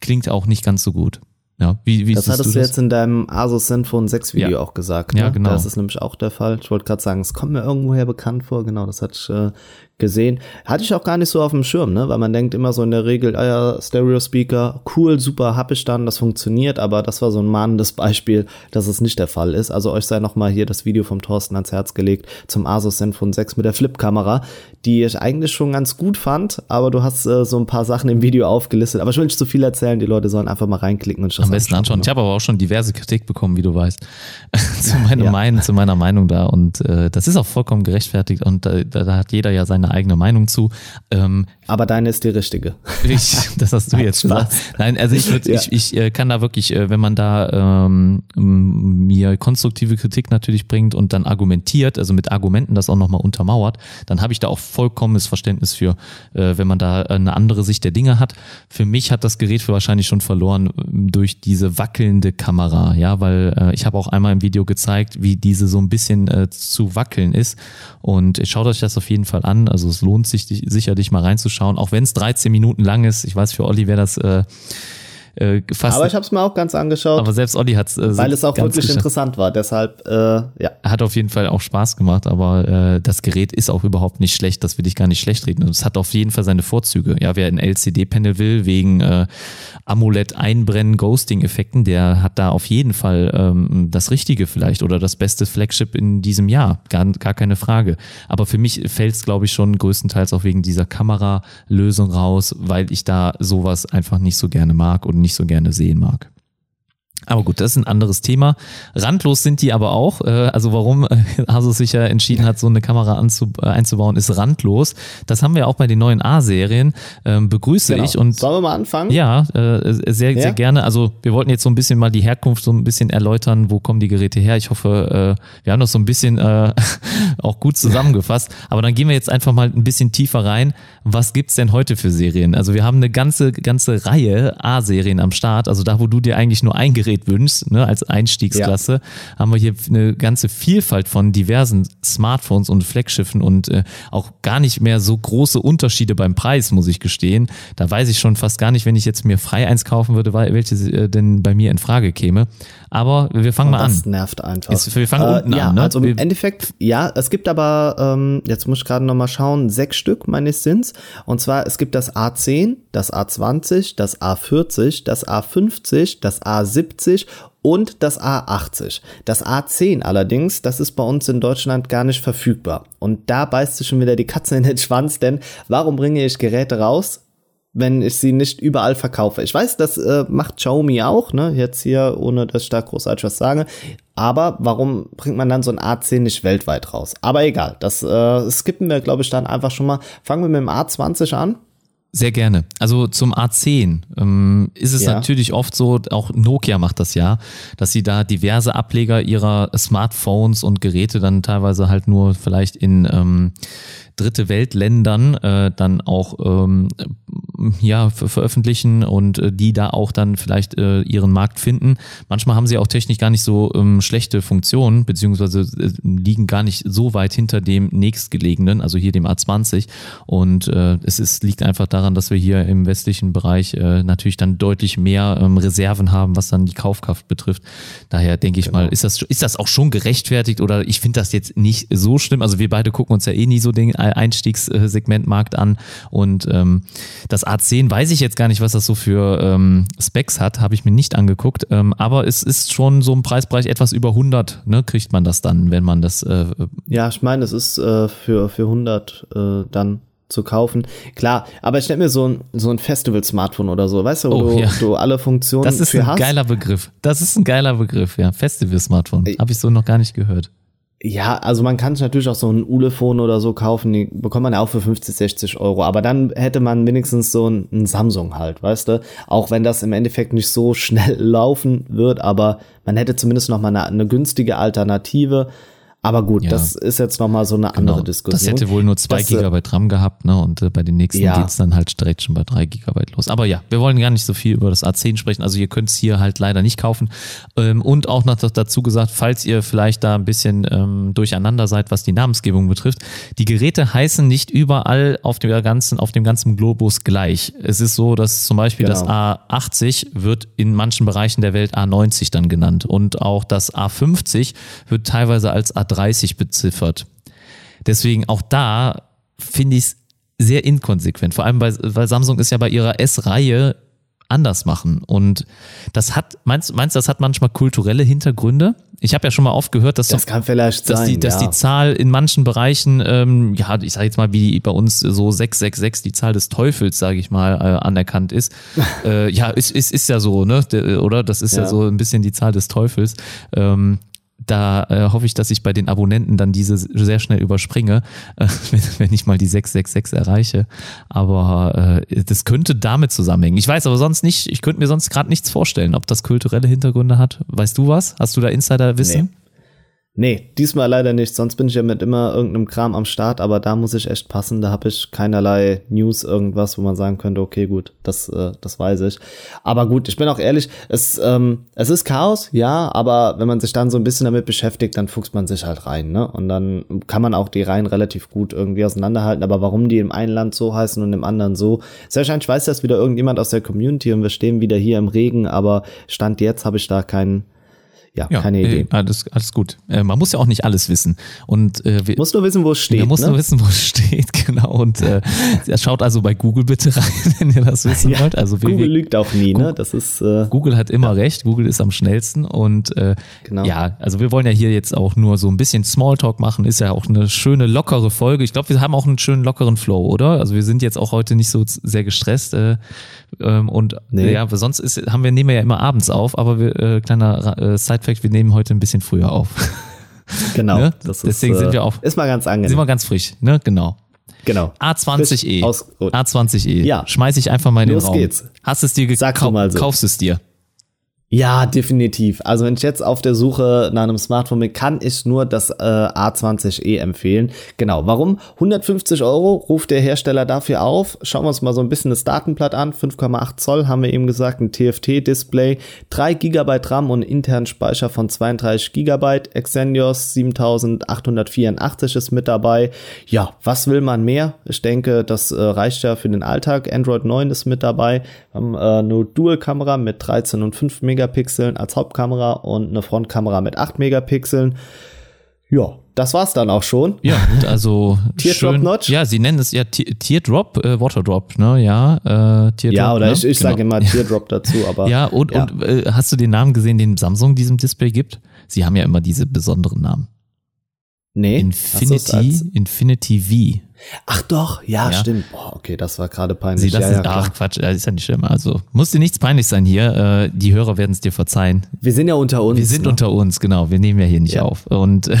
klingt auch nicht ganz so gut. Ja, wie, wie das hattest du, das? jetzt in deinem Asus Zenfone 6 Video ja. auch gesagt. Ne? Ja, genau. Das ist nämlich auch der Fall. Ich wollte gerade sagen, es kommt mir irgendwoher bekannt vor. Genau, das ich äh, gesehen. Hatte ich auch gar nicht so auf dem Schirm, ne? Weil man denkt immer so in der Regel, ah ja, Stereo-Speaker, cool, super, hab ich dann, das funktioniert, aber das war so ein mahnendes Beispiel, dass es nicht der Fall ist. Also euch sei nochmal hier das Video vom Thorsten ans Herz gelegt zum Asus Zenfone 6 mit der Flip-Kamera, die ich eigentlich schon ganz gut fand, aber du hast äh, so ein paar Sachen im Video aufgelistet. Aber ich will nicht zu viel erzählen, die Leute sollen einfach mal reinklicken und schauen. Am besten anschauen. Ich habe aber auch schon diverse Kritik bekommen, wie du weißt, zu, meiner ja. Meinung, zu meiner Meinung da und äh, das ist auch vollkommen gerechtfertigt und äh, da, da hat jeder ja seine eine eigene Meinung zu. Ähm, Aber deine ist die richtige. Ich, das hast du jetzt gesagt. Nein, also ich, würd, ja. ich, ich äh, kann da wirklich, äh, wenn man da ähm, mir konstruktive Kritik natürlich bringt und dann argumentiert, also mit Argumenten das auch nochmal untermauert, dann habe ich da auch vollkommenes Verständnis für, äh, wenn man da eine andere Sicht der Dinge hat. Für mich hat das Gerät für wahrscheinlich schon verloren durch diese wackelnde Kamera, ja, weil äh, ich habe auch einmal im Video gezeigt, wie diese so ein bisschen äh, zu wackeln ist und schaut euch das auf jeden Fall an. Also es lohnt sich sicherlich mal reinzuschauen, auch wenn es 13 Minuten lang ist. Ich weiß, für Olli wäre das äh, äh, fast. Aber ich habe es mir auch ganz angeschaut. Aber selbst Olli hat äh, Weil es auch wirklich interessant war, deshalb, äh, ja. Hat auf jeden Fall auch Spaß gemacht, aber äh, das Gerät ist auch überhaupt nicht schlecht, das will ich gar nicht schlecht reden. Und es hat auf jeden Fall seine Vorzüge. Ja, wer ein LCD-Panel will, wegen äh, AMOLED-Einbrennen, Ghosting-Effekten, der hat da auf jeden Fall ähm, das Richtige vielleicht oder das beste Flagship in diesem Jahr. Gar, gar keine Frage. Aber für mich fällt es, glaube ich, schon größtenteils auch wegen dieser Kameralösung raus, weil ich da sowas einfach nicht so gerne mag und nicht so gerne sehen mag. Aber gut, das ist ein anderes Thema. Randlos sind die aber auch. Äh, also warum äh, Asus sich ja entschieden hat, so eine Kamera äh, einzubauen, ist randlos. Das haben wir auch bei den neuen A-Serien. Ähm, begrüße genau. ich. Und Sollen wir mal anfangen? Ja, sehr, ja? sehr gerne. Also wir wollten jetzt so ein bisschen mal die Herkunft so ein bisschen erläutern. Wo kommen die Geräte her? Ich hoffe, wir haben das so ein bisschen auch gut zusammengefasst. Aber dann gehen wir jetzt einfach mal ein bisschen tiefer rein. Was gibt's denn heute für Serien? Also wir haben eine ganze, ganze Reihe A-Serien am Start. Also da, wo du dir eigentlich nur ein Gerät wünschst, ne, als Einstiegsklasse, ja. haben wir hier eine ganze Vielfalt von diversen Smartphones und Flaggschiffen und äh, auch gar nicht mehr so große Unterschiede beim Preis, muss ich gestehen. Da weiß ich schon fast gar nicht, wenn ich jetzt mir frei eins kaufen würde, welche äh, denn bei mir in Frage käme. Aber wir fangen mal an. Das nervt einfach. Ist, wir fangen äh, unten ja, an. Ne? Also im Endeffekt, ja, es gibt aber, ähm, jetzt muss ich gerade nochmal schauen, sechs Stück meines Sinns. Und zwar, es gibt das A10, das A20, das A40, das A50, das A70 und das A80. Das A10 allerdings, das ist bei uns in Deutschland gar nicht verfügbar. Und da beißt sich schon wieder die Katze in den Schwanz, denn warum bringe ich Geräte raus? wenn ich sie nicht überall verkaufe. Ich weiß, das äh, macht Xiaomi auch, ne? Jetzt hier, ohne dass ich da großartig was sage. Aber warum bringt man dann so ein A10 nicht weltweit raus? Aber egal, das äh, skippen wir, glaube ich, dann einfach schon mal. Fangen wir mit dem A20 an. Sehr gerne. Also zum A10 ähm, ist es ja. natürlich oft so, auch Nokia macht das ja, dass sie da diverse Ableger ihrer Smartphones und Geräte dann teilweise halt nur vielleicht in ähm, dritte Weltländern äh, dann auch ähm, ja, veröffentlichen und äh, die da auch dann vielleicht äh, ihren Markt finden. Manchmal haben sie auch technisch gar nicht so ähm, schlechte Funktionen, beziehungsweise äh, liegen gar nicht so weit hinter dem nächstgelegenen, also hier dem A20. Und äh, es ist, liegt einfach daran, dass wir hier im westlichen Bereich äh, natürlich dann deutlich mehr ähm, Reserven haben, was dann die Kaufkraft betrifft. Daher denke ich genau. mal, ist das, ist das auch schon gerechtfertigt oder ich finde das jetzt nicht so schlimm. Also wir beide gucken uns ja eh nie so den Einstiegssegmentmarkt an und ähm, das A10 weiß ich jetzt gar nicht, was das so für ähm, Specs hat, habe ich mir nicht angeguckt, ähm, aber es ist schon so ein Preisbereich etwas über 100, ne, kriegt man das dann, wenn man das äh, Ja, ich meine, es ist äh, für für 100 äh, dann zu kaufen. Klar, aber ich stelle mir so ein, so ein Festival-Smartphone oder so, weißt du, wo oh, du, ja. du, alle Funktionen Das ist ein hast. geiler Begriff. Das ist ein geiler Begriff, ja. Festival-Smartphone. Habe ich so noch gar nicht gehört. Ja, also man kann sich natürlich auch so ein Ulefone oder so kaufen, die bekommt man ja auch für 50, 60 Euro. Aber dann hätte man wenigstens so ein, Samsung halt, weißt du? Auch wenn das im Endeffekt nicht so schnell laufen wird, aber man hätte zumindest noch mal eine, eine günstige Alternative. Aber gut, ja. das ist jetzt nochmal so eine genau. andere Diskussion. Das hätte wohl nur zwei das, äh, Gigabyte RAM gehabt, ne? Und äh, bei den nächsten ja. geht's dann halt direkt schon bei drei Gigabyte los. Aber ja, wir wollen gar nicht so viel über das A10 sprechen. Also ihr könnt es hier halt leider nicht kaufen. Ähm, und auch noch dazu gesagt, falls ihr vielleicht da ein bisschen ähm, durcheinander seid, was die Namensgebung betrifft, die Geräte heißen nicht überall auf dem ganzen, auf dem ganzen Globus gleich. Es ist so, dass zum Beispiel genau. das A80 wird in manchen Bereichen der Welt A90 dann genannt. Und auch das A50 wird teilweise als A 30 beziffert. Deswegen auch da finde ich es sehr inkonsequent. Vor allem, weil, weil Samsung ist ja bei ihrer S-Reihe anders machen. Und das hat, meinst, meinst du, das hat manchmal kulturelle Hintergründe? Ich habe ja schon mal oft gehört, dass, das kann vielleicht dass, sein, die, dass ja. die Zahl in manchen Bereichen, ähm, ja, ich sage jetzt mal, wie bei uns so 666 die Zahl des Teufels, sage ich mal, äh, anerkannt ist. äh, ja, ist, ist, ist ja so, ne? Oder? Das ist ja. ja so ein bisschen die Zahl des Teufels. Ähm, da äh, hoffe ich, dass ich bei den Abonnenten dann diese sehr schnell überspringe, äh, wenn, wenn, ich mal die 666 erreiche. Aber äh, das könnte damit zusammenhängen. Ich weiß aber sonst nicht, ich könnte mir sonst gerade nichts vorstellen, ob das kulturelle Hintergründe hat. Weißt du was? Hast du da Insider-Wissen? Nee. Nee, diesmal leider nicht. Sonst bin ich ja mit immer irgendeinem Kram am Start, aber da muss ich echt passen. Da habe ich keinerlei News, irgendwas, wo man sagen könnte, okay, gut, das, äh, das weiß ich. Aber gut, ich bin auch ehrlich, es, ähm, es ist Chaos, ja, aber wenn man sich dann so ein bisschen damit beschäftigt, dann fuchst man sich halt rein, ne? Und dann kann man auch die Reihen relativ gut irgendwie auseinanderhalten. Aber warum die im einen Land so heißen und im anderen so, sehr wahrscheinlich weiß das wieder irgendjemand aus der Community und wir stehen wieder hier im Regen, aber Stand jetzt habe ich da keinen ja, ja, keine Idee. Äh, alles, alles gut. Äh, man muss ja auch nicht alles wissen. Und äh, wir, muss nur wissen, wo es steht. Man muss ne? nur wissen, wo es steht, genau. Und äh, schaut also bei Google bitte rein, wenn ihr das wissen ja, wollt. Also Google lügt auch nie, ne? Das ist äh, Google hat immer ja. recht. Google ist am schnellsten und äh, genau. ja, also wir wollen ja hier jetzt auch nur so ein bisschen Smalltalk machen. Ist ja auch eine schöne lockere Folge. Ich glaube, wir haben auch einen schönen lockeren Flow, oder? Also wir sind jetzt auch heute nicht so sehr gestresst. Äh, ähm, und nee. ja, sonst ist, haben wir nehmen wir ja immer abends auf, aber wir, äh, kleiner äh, Sidefact, wir nehmen heute ein bisschen früher auf. Genau. ne? Deswegen ist, sind wir auch. Ist mal ganz angenehm. Sind wir ganz frisch, ne? Genau. Genau. A20e. A20e. Ja. Schmeiß ich einfach mal in den Los Raum. geht's. Hast es dir gekauft? So. Kaufst es dir? Ja, definitiv. Also wenn ich jetzt auf der Suche nach einem Smartphone bin, kann ich nur das äh, A20e empfehlen. Genau. Warum? 150 Euro ruft der Hersteller dafür auf. Schauen wir uns mal so ein bisschen das Datenblatt an. 5,8 Zoll haben wir eben gesagt, ein TFT-Display, 3 GB RAM und internen Speicher von 32 GB. Exynos 7884 ist mit dabei. Ja, was will man mehr? Ich denke, das äh, reicht ja für den Alltag. Android 9 ist mit dabei. Haben äh, eine Dual-Kamera mit 13 und 5 Megapixel. Megapixeln als Hauptkamera und eine Frontkamera mit 8 Megapixeln. Ja, das war's dann auch schon. Ja, also Teardrop Notch. Ja, sie nennen es ja Teardrop, äh, Waterdrop, ne? Ja, äh, Teardrop. Ja, oder ne? ich, ich genau. sage immer Teardrop dazu, aber. Ja, und, ja. und äh, hast du den Namen gesehen, den Samsung diesem Display gibt? Sie haben ja immer diese besonderen Namen. Nee. Infinity, Infinity V. Ach doch, ja, ja. stimmt. Boah, okay, das war gerade peinlich. Sie, das ja, ist, ja, ach Quatsch, das ist ja nicht schlimm. Also muss dir nichts peinlich sein hier. Äh, die Hörer werden es dir verzeihen. Wir sind ja unter uns. Wir sind ne? unter uns, genau. Wir nehmen ja hier nicht ja. auf. Und äh,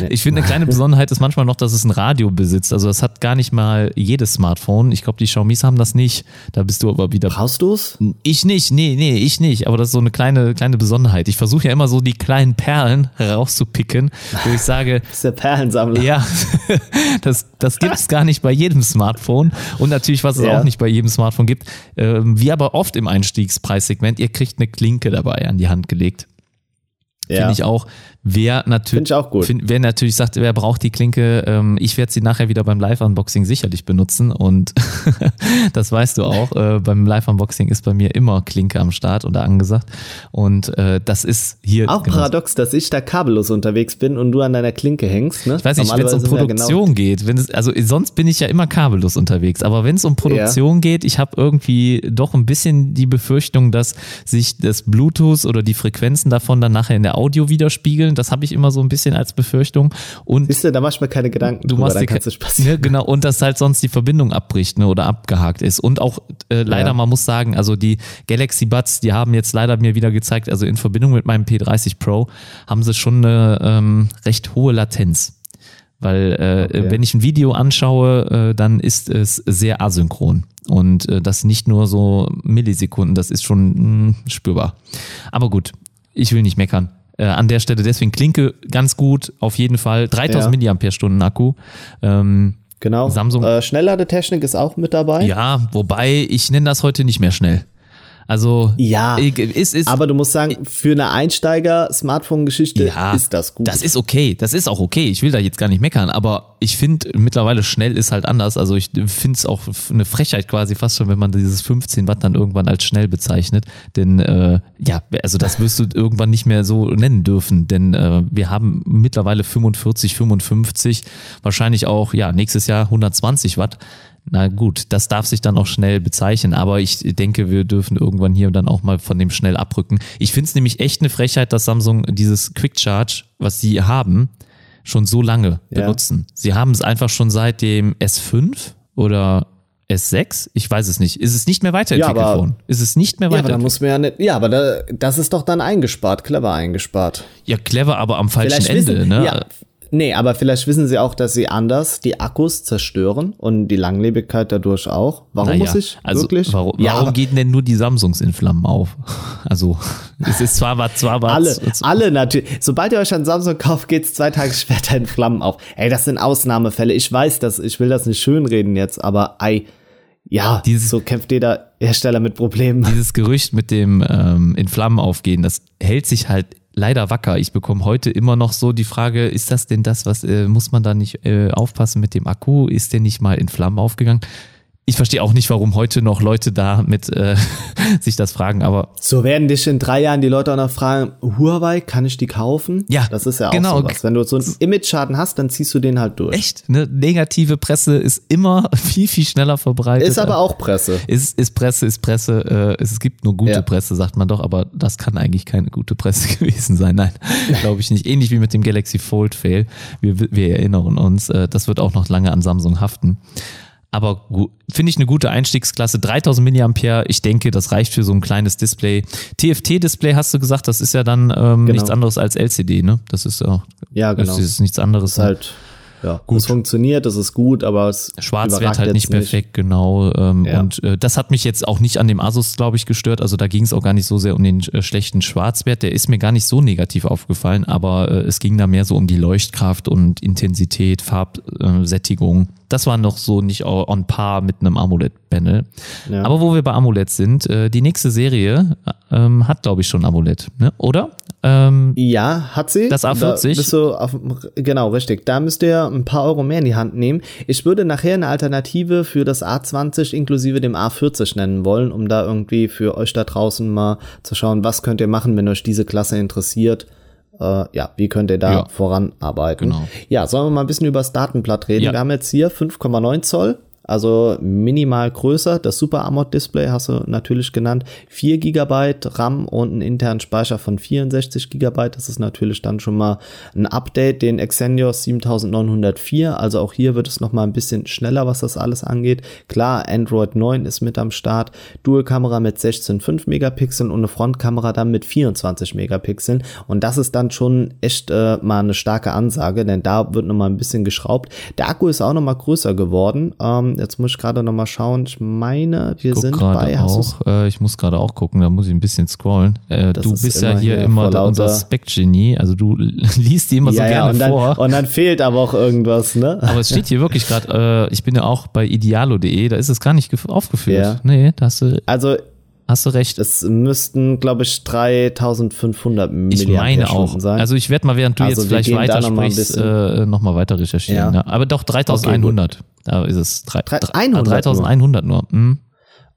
nee. ich finde, eine kleine Besonderheit ist manchmal noch, dass es ein Radio besitzt. Also das hat gar nicht mal jedes Smartphone. Ich glaube, die Xiaomis haben das nicht. Da bist du aber wieder. Brauchst du es? Ich nicht, nee, nee, ich nicht. Aber das ist so eine kleine, kleine Besonderheit. Ich versuche ja immer so die kleinen Perlen herauszupicken, wo ich sage. Das ist der Perlensammler. Ja, das das gibt es gar nicht bei jedem Smartphone und natürlich, was es Ja. auch nicht bei jedem Smartphone gibt, ähm, wie aber oft im Einstiegspreissegment, ihr kriegt eine Klinke dabei an die Hand gelegt. Finde ich auch. Wer natürlich, ich auch gut. find- wer natürlich sagt, wer braucht die Klinke, ähm, ich werde sie nachher wieder beim Live-Unboxing sicherlich benutzen und das weißt du auch. Äh, beim Live-Unboxing ist bei mir immer Klinke am Start oder angesagt und äh, das ist hier Auch genauso. paradox, dass ich da kabellos unterwegs bin und du an deiner Klinke hängst. Ne? Ich weiß nicht, wenn es um genau- Produktion geht, wenn es, also sonst bin ich ja immer kabellos unterwegs, aber wenn es um Produktion geht, ich habe irgendwie doch ein bisschen die Befürchtung, dass sich das Bluetooth oder die Frequenzen davon dann nachher in der Audio widerspiegeln. Das habe ich immer so ein bisschen als Befürchtung. Und Siehst du, da mach ich mir keine Gedanken du drüber, machst dir kannst du spazieren. ne, genau und dass halt sonst die Verbindung abbricht ne, oder abgehakt ist und auch äh, leider Ja. man muss sagen also die Galaxy Buds die haben jetzt leider mir wieder gezeigt also in Verbindung mit meinem P30 Pro haben sie schon eine ähm, recht hohe Latenz weil äh, Okay. wenn ich ein Video anschaue äh, dann ist es sehr asynchron und äh, das nicht nur so Millisekunden das ist schon mh, spürbar aber gut ich will nicht meckern äh, an der Stelle deswegen Klinke ganz gut auf jeden Fall 3000 Milliampere-Stunden Akku ähm, Genau. Samsung- Äh, Schnellladetechnik ist auch mit dabei. ja, wobei ich nenne das heute nicht mehr schnell. Also Ja, ist, ist, Aber du musst sagen, für eine Einsteiger-Smartphone-Geschichte ja, ist das gut. Das ist okay, das ist auch okay. Ich will da jetzt gar nicht meckern, aber ich finde mittlerweile schnell ist halt anders. Also ich finde es auch eine Frechheit quasi fast schon, wenn man dieses 15 Watt dann irgendwann als schnell bezeichnet. Denn äh, ja, also das wirst du irgendwann nicht mehr so nennen dürfen, denn äh, wir haben mittlerweile 45, 55, wahrscheinlich auch ja nächstes Jahr 120 Watt. Na gut, das darf sich dann auch schnell bezeichnen, aber ich denke, wir dürfen irgendwann hier dann auch mal von dem schnell abrücken. Ich finde es nämlich echt eine Frechheit, dass Samsung dieses Quick Charge, was sie haben, schon so lange Ja. benutzen. Sie haben es einfach schon seit dem S5 oder S6, ich weiß es nicht. Ist es nicht mehr weiterentwickelt Ja, aber- worden? Ist es nicht mehr ja, aber da weiterentwickelt? muss man ja nicht. Ja, aber da, das ist doch dann eingespart, clever eingespart. Ja, clever, aber am falschen Ende, wissen, ne? Ja, nee, aber vielleicht wissen sie auch, dass sie anders die Akkus zerstören und die Langlebigkeit dadurch auch. Warum Naja, muss ich also wirklich? Warum, ja, warum gehen denn nur die Samsungs in Flammen auf? Also, es ist zwar was, zwar was. alle, alle natürlich. Sobald ihr euch ein Samsung kauft, geht's zwei Tage später in Flammen auf. Ey, das sind Ausnahmefälle. Ich weiß das, ich will das nicht schönreden jetzt, aber ei, ja, Dieses- so kämpft jeder Hersteller mit Problemen. dieses Gerücht mit dem ähm, in Flammen aufgehen, das hält sich halt leider wacker. Ich bekomme heute immer noch so die Frage, ist das denn das, was äh, muss man da nicht äh, aufpassen mit dem Akku? Ist der nicht mal in Flammen aufgegangen? Ich verstehe auch nicht, warum heute noch Leute da mit äh, sich das fragen, aber So werden dich in drei Jahren die Leute auch noch fragen, Huawei, kann ich die kaufen? Ja, Das ist ja auch genau. sowas. Wenn du so einen Image-Schaden hast, dann ziehst du den halt durch. echt, ne, negative Presse ist immer viel, viel schneller verbreitet. Ist aber auch Presse. Ist, ist Presse, ist Presse, äh, es gibt nur gute Ja. Presse, sagt man doch, aber das kann eigentlich keine gute Presse gewesen sein. Nein, glaube ich nicht. Ähnlich wie mit dem Galaxy Fold Fail. Wir, wir erinnern uns, äh, das wird auch noch lange an Samsung haften. Aber finde ich eine gute Einstiegsklasse. 3000 Milliampere, ich denke, das reicht für so ein kleines Display. TFT-Display hast du gesagt, das ist ja dann ähm, Genau. nichts anderes als LCD, ne? Das ist ja, Ja, genau. das ist nichts anderes. ist halt, ja, gut. Es funktioniert, es ist gut, aber es Schwarz wird halt nicht perfekt, genau. Ähm, Ja. Und äh, das hat mich jetzt auch nicht an dem Asus, glaube ich, gestört. Also da ging es auch gar nicht so sehr um den äh, schlechten Schwarzwert. Der ist mir gar nicht so negativ aufgefallen, aber äh, es ging da mehr so um die Leuchtkraft und Intensität, Farbsättigung. Das war noch so nicht on par mit einem AMOLED-Panel. Ja. Aber wo wir bei AMOLED sind, äh, die nächste Serie ähm, hat, glaube ich, schon AMOLED, ne? oder? Ähm, Ja, hat sie. Das A40? Da bist du auf, genau, richtig. Da müsst ihr ein paar Euro mehr in die Hand nehmen. Ich würde nachher eine Alternative für das A20 inklusive dem A40 nennen wollen, um da irgendwie für euch da draußen mal zu schauen, was könnt ihr machen, wenn euch diese Klasse interessiert. Äh, ja, wie könnt ihr da Ja. voranarbeiten? Genau. Ja, sollen wir mal ein bisschen über das Datenblatt reden? Ja. Wir haben jetzt hier 5,9 Zoll. Also minimal größer. Das Super AMOLED Display hast du natürlich genannt. 4 GB RAM und einen internen Speicher von 64 GB. Das ist natürlich dann schon mal ein Update, den Exynos 7904. Also auch hier wird es noch mal ein bisschen schneller, was das alles angeht. Klar, Android 9 ist mit am Start. Dual-Kamera mit 16,5 Megapixeln und eine Frontkamera dann mit 24 Megapixeln. Und das ist dann schon echt äh, mal eine starke Ansage, denn da wird noch mal ein bisschen geschraubt. Der Akku ist auch noch mal größer geworden. Ähm, Ähm, jetzt muss ich gerade noch mal schauen. Ich meine, wir Guck sind bei. auch, äh, ich muss gerade auch gucken, da muss ich ein bisschen scrollen. Äh, du ist bist ja hier hier immer unser Spec-Genie, also du liest die immer so ja, ja, gerne und dann, vor. und dann fehlt aber auch irgendwas, ne? Aber es steht hier wirklich gerade, äh, ich bin ja auch bei idealo.de, da ist es gar nicht gef- aufgeführt. Ja. Nee, da hast du, Also, hast du recht. es müssten, glaube ich, 3500 Ich meine auch. Sein. Also ich werde mal, während du Also jetzt vielleicht gehen da noch mal ein weitersprichst, bisschen- äh, nochmal weiter recherchieren. Ja. Ja. Aber doch 3100. da ist es. Drei, Drei- drei- 100 nur. 3100 nur. Mhm.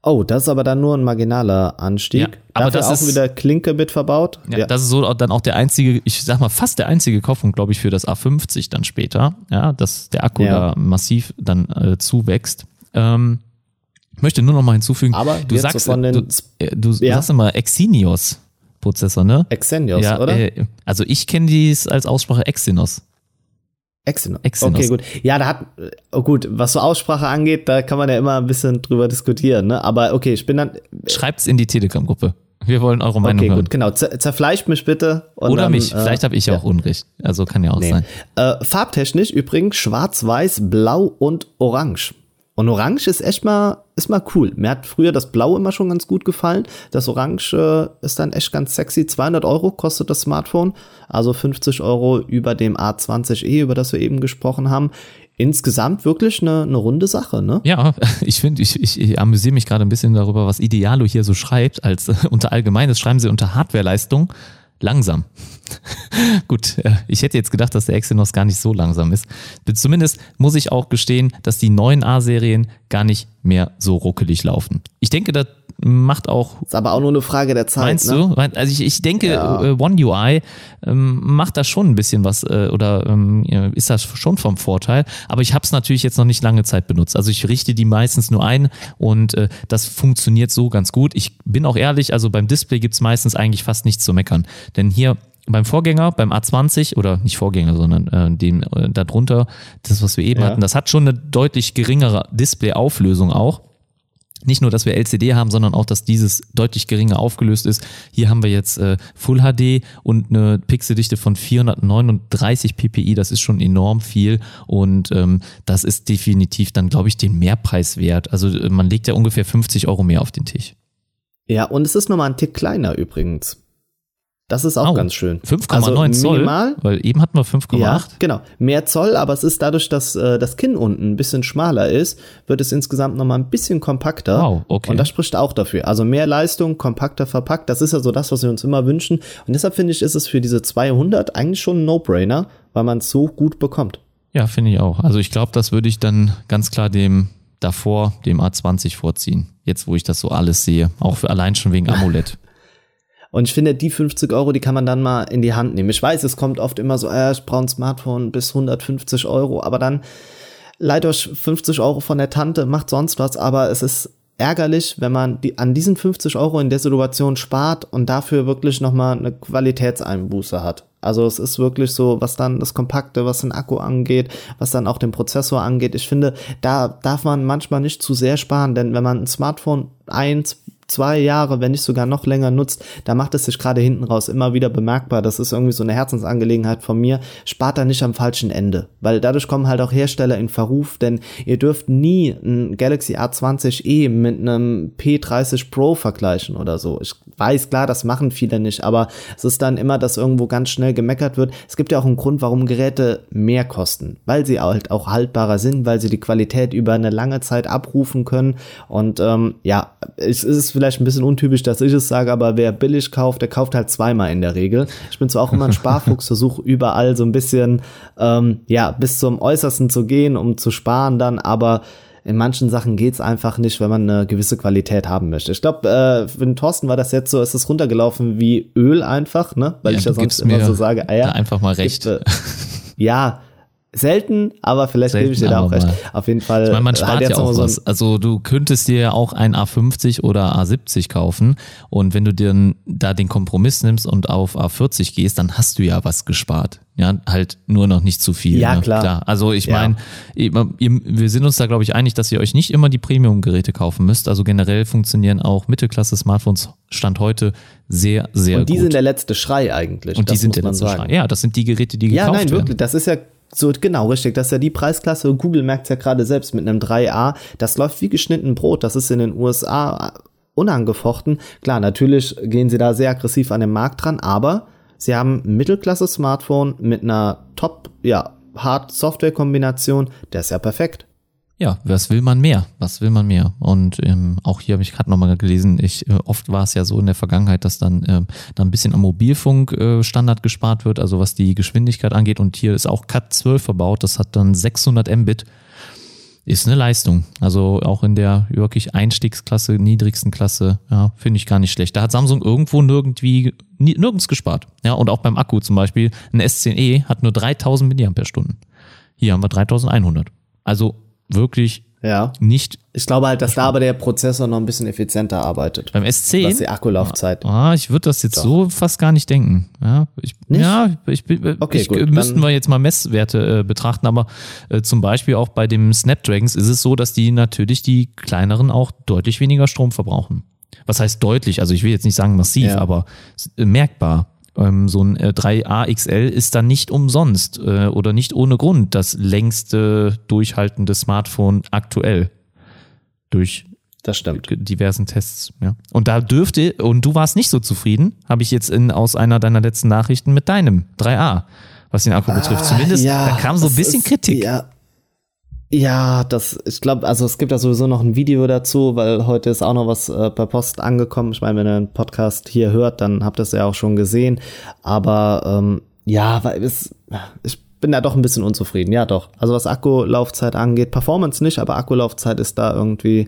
oh, das ist aber dann nur ein marginaler Anstieg. Ja, aber Dafür das auch ist- wieder Klinke mit verbaut. Ja, Das ist so dann auch der einzige, ich sag mal, fast der einzige Kaufpunkt, glaube ich, für das A50 dann später. Ja, dass der Akku Ja. da massiv dann äh, zuwächst. Ähm, ich möchte nur noch mal hinzufügen, Aber du sagst, so du, äh, du Ja. sagst immer Exynos Prozessor, ne? Exynos, ja, oder? Äh, also ich kenne dies als Aussprache Exynos. Exynos. Exynos. Okay, gut. Ja, da hat, oh gut, was so Aussprache angeht, da kann man ja immer ein bisschen drüber diskutieren, ne? Aber okay, ich bin dann, Schreibt's in die Telegram-Gruppe. Wir wollen eure Meinung okay, hören. gut, genau. Zer zerfleischt mich bitte. Oder dann, mich. äh, Vielleicht habe ich ja auch Unrecht. Also kann ja auch Nee. sein. Äh, farbtechnisch übrigens schwarz, weiß, blau und orange. Und orange ist echt mal, ist mal cool. Mir hat früher das Blau immer schon ganz gut gefallen. Das Orange äh, ist dann echt ganz sexy. 200 Euro kostet das Smartphone. Also 50 Euro über dem A20e, über das wir eben gesprochen haben. Insgesamt wirklich eine, eine runde Sache, ne? Ja, ich finde, ich, ich, ich amüsiere mich gerade ein bisschen darüber, was Idealo hier so schreibt, als äh, unter Allgemeines schreiben sie unter Hardwareleistung langsam. Gut, äh, ich hätte jetzt gedacht, dass der Exynos gar nicht so langsam ist. Zumindest muss ich auch gestehen, dass die neuen A-Serien gar nicht mehr so ruckelig laufen. Ich denke, das macht auch Ist aber auch nur eine Frage der Zeit. Meinst ne? du? Also ich, ich denke, Ja. äh, One UI ähm, macht da schon ein bisschen was äh, oder ähm, ist das schon vom Vorteil. Aber ich habe es natürlich jetzt noch nicht lange Zeit benutzt. Also ich richte die meistens nur ein und das funktioniert so ganz gut. Ich bin auch ehrlich, also beim Display gibt's meistens eigentlich fast nichts zu meckern. Denn hier beim Vorgänger, beim A20 oder nicht Vorgänger, sondern äh, dem äh, darunter, das, was wir eben Ja. hatten, das hat schon eine deutlich geringere Displayauflösung auch. Nicht nur, dass wir LCD haben, sondern auch, dass dieses deutlich geringer aufgelöst ist. Hier haben wir jetzt äh, Full HD und eine Pixeldichte von 439 ppi. Das ist schon enorm viel und ähm, das ist definitiv dann, glaube ich, den Mehrpreis wert. Also äh, man legt ja ungefähr 50 Euro mehr auf den Tisch. Ja, und es ist nochmal ein Tick kleiner übrigens. Das ist auch Oh, ganz schön. 5,9 Also Zoll, minimal. weil eben hatten wir 5,8. Ja, genau. Mehr Zoll, aber es ist dadurch, dass äh, das Kinn unten ein bisschen schmaler ist, wird es insgesamt nochmal ein bisschen kompakter. Wow, okay. Und das spricht auch dafür. Also mehr Leistung, kompakter verpackt, das ist ja so das, was wir uns immer wünschen. Und deshalb finde ich, ist es für diese 200 eigentlich schon ein No-Brainer, weil man es so gut bekommt. Ja, finde ich auch. Also ich glaube, das würde ich dann ganz klar dem davor, dem A20 vorziehen. Jetzt, wo ich das so alles sehe. Auch für allein schon wegen AMOLED. Und ich finde, die 50 Euro, die kann man dann mal in die Hand nehmen. Ich weiß, es kommt oft immer so, äh, ich brauche ein Smartphone bis 150 Euro, aber dann leiht euch 50 Euro von der Tante, macht sonst was, aber es ist ärgerlich, wenn man die, an diesen 50 Euro in der Situation spart und dafür wirklich nochmal eine Qualitätseinbuße hat. Also es ist wirklich so, was dann das Kompakte, was den Akku angeht, was dann auch den Prozessor angeht. Ich finde, da darf man manchmal nicht zu sehr sparen, denn wenn man ein Smartphone eins, zwei Jahre, wenn nicht sogar noch länger nutzt, da macht es sich gerade hinten raus immer wieder bemerkbar. Das ist irgendwie so eine Herzensangelegenheit von mir. Spart da nicht am falschen Ende, weil dadurch kommen halt auch Hersteller in Verruf, denn ihr dürft nie ein Galaxy A20e mit einem P30 Pro vergleichen oder so. Ich weiß klar, das machen viele nicht, aber es ist dann immer, dass irgendwo ganz schnell gemeckert wird. Es gibt ja auch einen Grund, warum Geräte mehr kosten, weil sie halt auch haltbarer sind, weil sie die Qualität über eine lange Zeit abrufen können und ähm, ja, es ist vielleicht ein bisschen untypisch, dass ich es sage, aber wer billig kauft, der kauft halt zweimal in der Regel. Ich bin zwar auch immer ein Sparfuchs, versuche überall so ein bisschen, ähm, ja, bis zum Äußersten zu gehen, um zu sparen dann, aber in manchen Sachen geht's einfach nicht, wenn man eine gewisse Qualität haben möchte. Ich glaube, äh, für den Thorsten war das jetzt so, es ist runtergelaufen wie Öl einfach, ne? Weil Ja, ich ja sonst immer so sage, ah ja, einfach mal recht. Gibt, äh, ja, selten, aber vielleicht gebe ich dir Selten, da auch recht. mal. Auf jeden Fall. Ich meine, man äh, spart ja auch so was. Also du könntest dir ja auch ein A50 oder A70 kaufen und wenn du dir da den Kompromiss nimmst und auf A40 gehst, dann hast du ja was gespart. Ja, halt nur noch nicht zu viel. Ja, ne? klar. Also ich Ja. meine, wir sind uns da glaube ich einig, dass ihr euch nicht immer die Premium-Geräte kaufen müsst. Also generell funktionieren auch Mittelklasse-Smartphones Stand heute sehr, sehr Und die gut. sind der letzte Schrei eigentlich. und die sind der letzte sagen. Schrei. Ja, das sind die Geräte, die Ja, gekauft nein, werden. wirklich. Das ist ja so, genau, richtig. Das ist ja die Preisklasse. Google merkt ja gerade selbst mit einem 3A. Das läuft wie geschnitten Brot. Das ist in den USA unangefochten. Klar, natürlich gehen sie da sehr aggressiv an den Markt dran, aber sie haben ein Mittelklasse-Smartphone mit einer Top, ja, Hard-Software-Kombination. Der ist ja perfekt ja, was will man mehr? Was will man mehr? Und ähm, auch hier habe ich gerade nochmal gelesen, ich, äh, oft war es ja so in der Vergangenheit, dass dann, äh, dann ein bisschen am Mobilfunk-Standard äh, gespart wird, also was die Geschwindigkeit angeht. Und hier ist auch Cat 12 verbaut, das hat dann 600 Mbit. Ist eine Leistung. Also auch in der wirklich Einstiegsklasse, niedrigsten Klasse, ja, finde ich gar nicht schlecht. Da hat Samsung irgendwo nirgendwie, nirgends gespart. Ja, und auch beim Akku zum Beispiel, ein S10e hat nur 3000 mAh. Hier haben wir 3100. Also wirklich ja. nicht. Ich glaube halt, dass da aber der Prozessor noch ein bisschen effizienter arbeitet. Beim S10? Was die Akkulaufzeit. Ah, ich würde das jetzt Doch. so fast gar nicht denken. Ja, ich, nicht? ja, ich, ich, okay, ich gut, müssten wir jetzt mal Messwerte äh, betrachten, aber äh, zum Beispiel auch bei dem Snapdragons ist es so, dass die natürlich die kleineren auch deutlich weniger Strom verbrauchen. Was heißt deutlich? Also ich will jetzt nicht sagen massiv, ja. aber äh, merkbar ähm, so ein äh, 3A XL ist dann nicht umsonst äh, oder nicht ohne Grund das längste durchhaltende Smartphone aktuell. Durch das stimmt. diversen Tests. Ja. Und da dürfte, und du warst nicht so zufrieden, habe ich jetzt in, aus einer deiner letzten Nachrichten mit deinem 3A, was den Akku ah, betrifft. Zumindest, ja, da kam so ein bisschen ist, Kritik. Ja, ja, das, ich glaube, also es gibt da sowieso noch ein Video dazu, weil heute ist auch noch was äh, per Post angekommen. Ich meine, wenn ihr einen Podcast hier hört, dann habt ihr es ja auch schon gesehen. Aber ähm, ja, weil es, ich bin da doch ein bisschen unzufrieden. Ja, doch. Also was Akkulaufzeit angeht, Performance nicht, aber Akkulaufzeit ist da irgendwie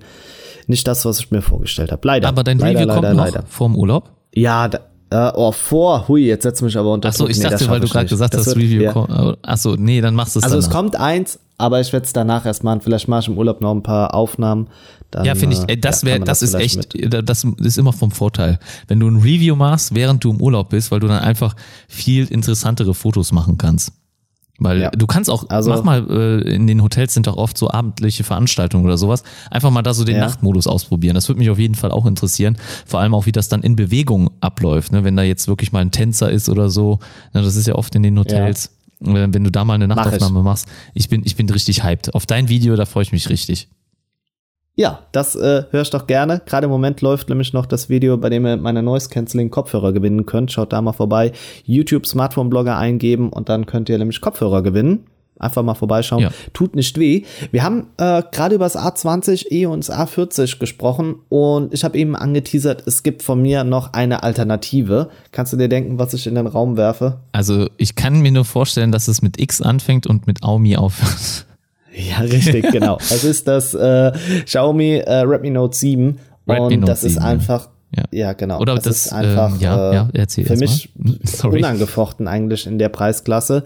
nicht das, was ich mir vorgestellt habe. Leider. Aber dein leider, Review leider, kommt noch leider. vorm Urlaub? Ja, da, äh, oh, vor, hui, jetzt setzt mich aber unter Achso, ich nee, dachte, weil du gerade gesagt hast, Review ja. kommt. Achso, nee, dann machst du es Also danach. es kommt eins, aber ich werde es danach erst machen. Vielleicht mache ich im Urlaub noch ein paar Aufnahmen. Dann, ja, finde ich, äh, das wäre, ja, das, das ist echt, mit. das ist immer vom Vorteil. Wenn du ein Review machst, während du im Urlaub bist, weil du dann einfach viel interessantere Fotos machen kannst. Weil ja. du kannst auch, also, mach mal, äh, in den Hotels sind doch oft so abendliche Veranstaltungen oder sowas, einfach mal da so den ja. Nachtmodus ausprobieren. Das würde mich auf jeden Fall auch interessieren. Vor allem auch, wie das dann in Bewegung abläuft, ne? wenn da jetzt wirklich mal ein Tänzer ist oder so. Ne? Das ist ja oft in den Hotels. Ja wenn du da mal eine Nachtaufnahme Mach machst. Ich bin, ich bin richtig hyped. Auf dein Video, da freue ich mich richtig. Ja, das äh, höre ich doch gerne. Gerade im Moment läuft nämlich noch das Video, bei dem ihr meine Noise Cancelling Kopfhörer gewinnen könnt. Schaut da mal vorbei. YouTube Smartphone Blogger eingeben und dann könnt ihr nämlich Kopfhörer gewinnen. Einfach mal vorbeischauen. Ja. Tut nicht weh. Wir haben äh, gerade über das A20e und das A40 gesprochen und ich habe eben angeteasert, es gibt von mir noch eine Alternative. Kannst du dir denken, was ich in den Raum werfe? Also ich kann mir nur vorstellen, dass es mit X anfängt und mit Aumi aufhört. Ja, richtig, genau. Es ist das äh, Xiaomi äh, Redmi Note 7 Redmi und Note das 7, ist einfach ja. ja, genau. Oder das, das ist einfach ähm, ja, ja, äh, für mich unangefochten eigentlich in der Preisklasse.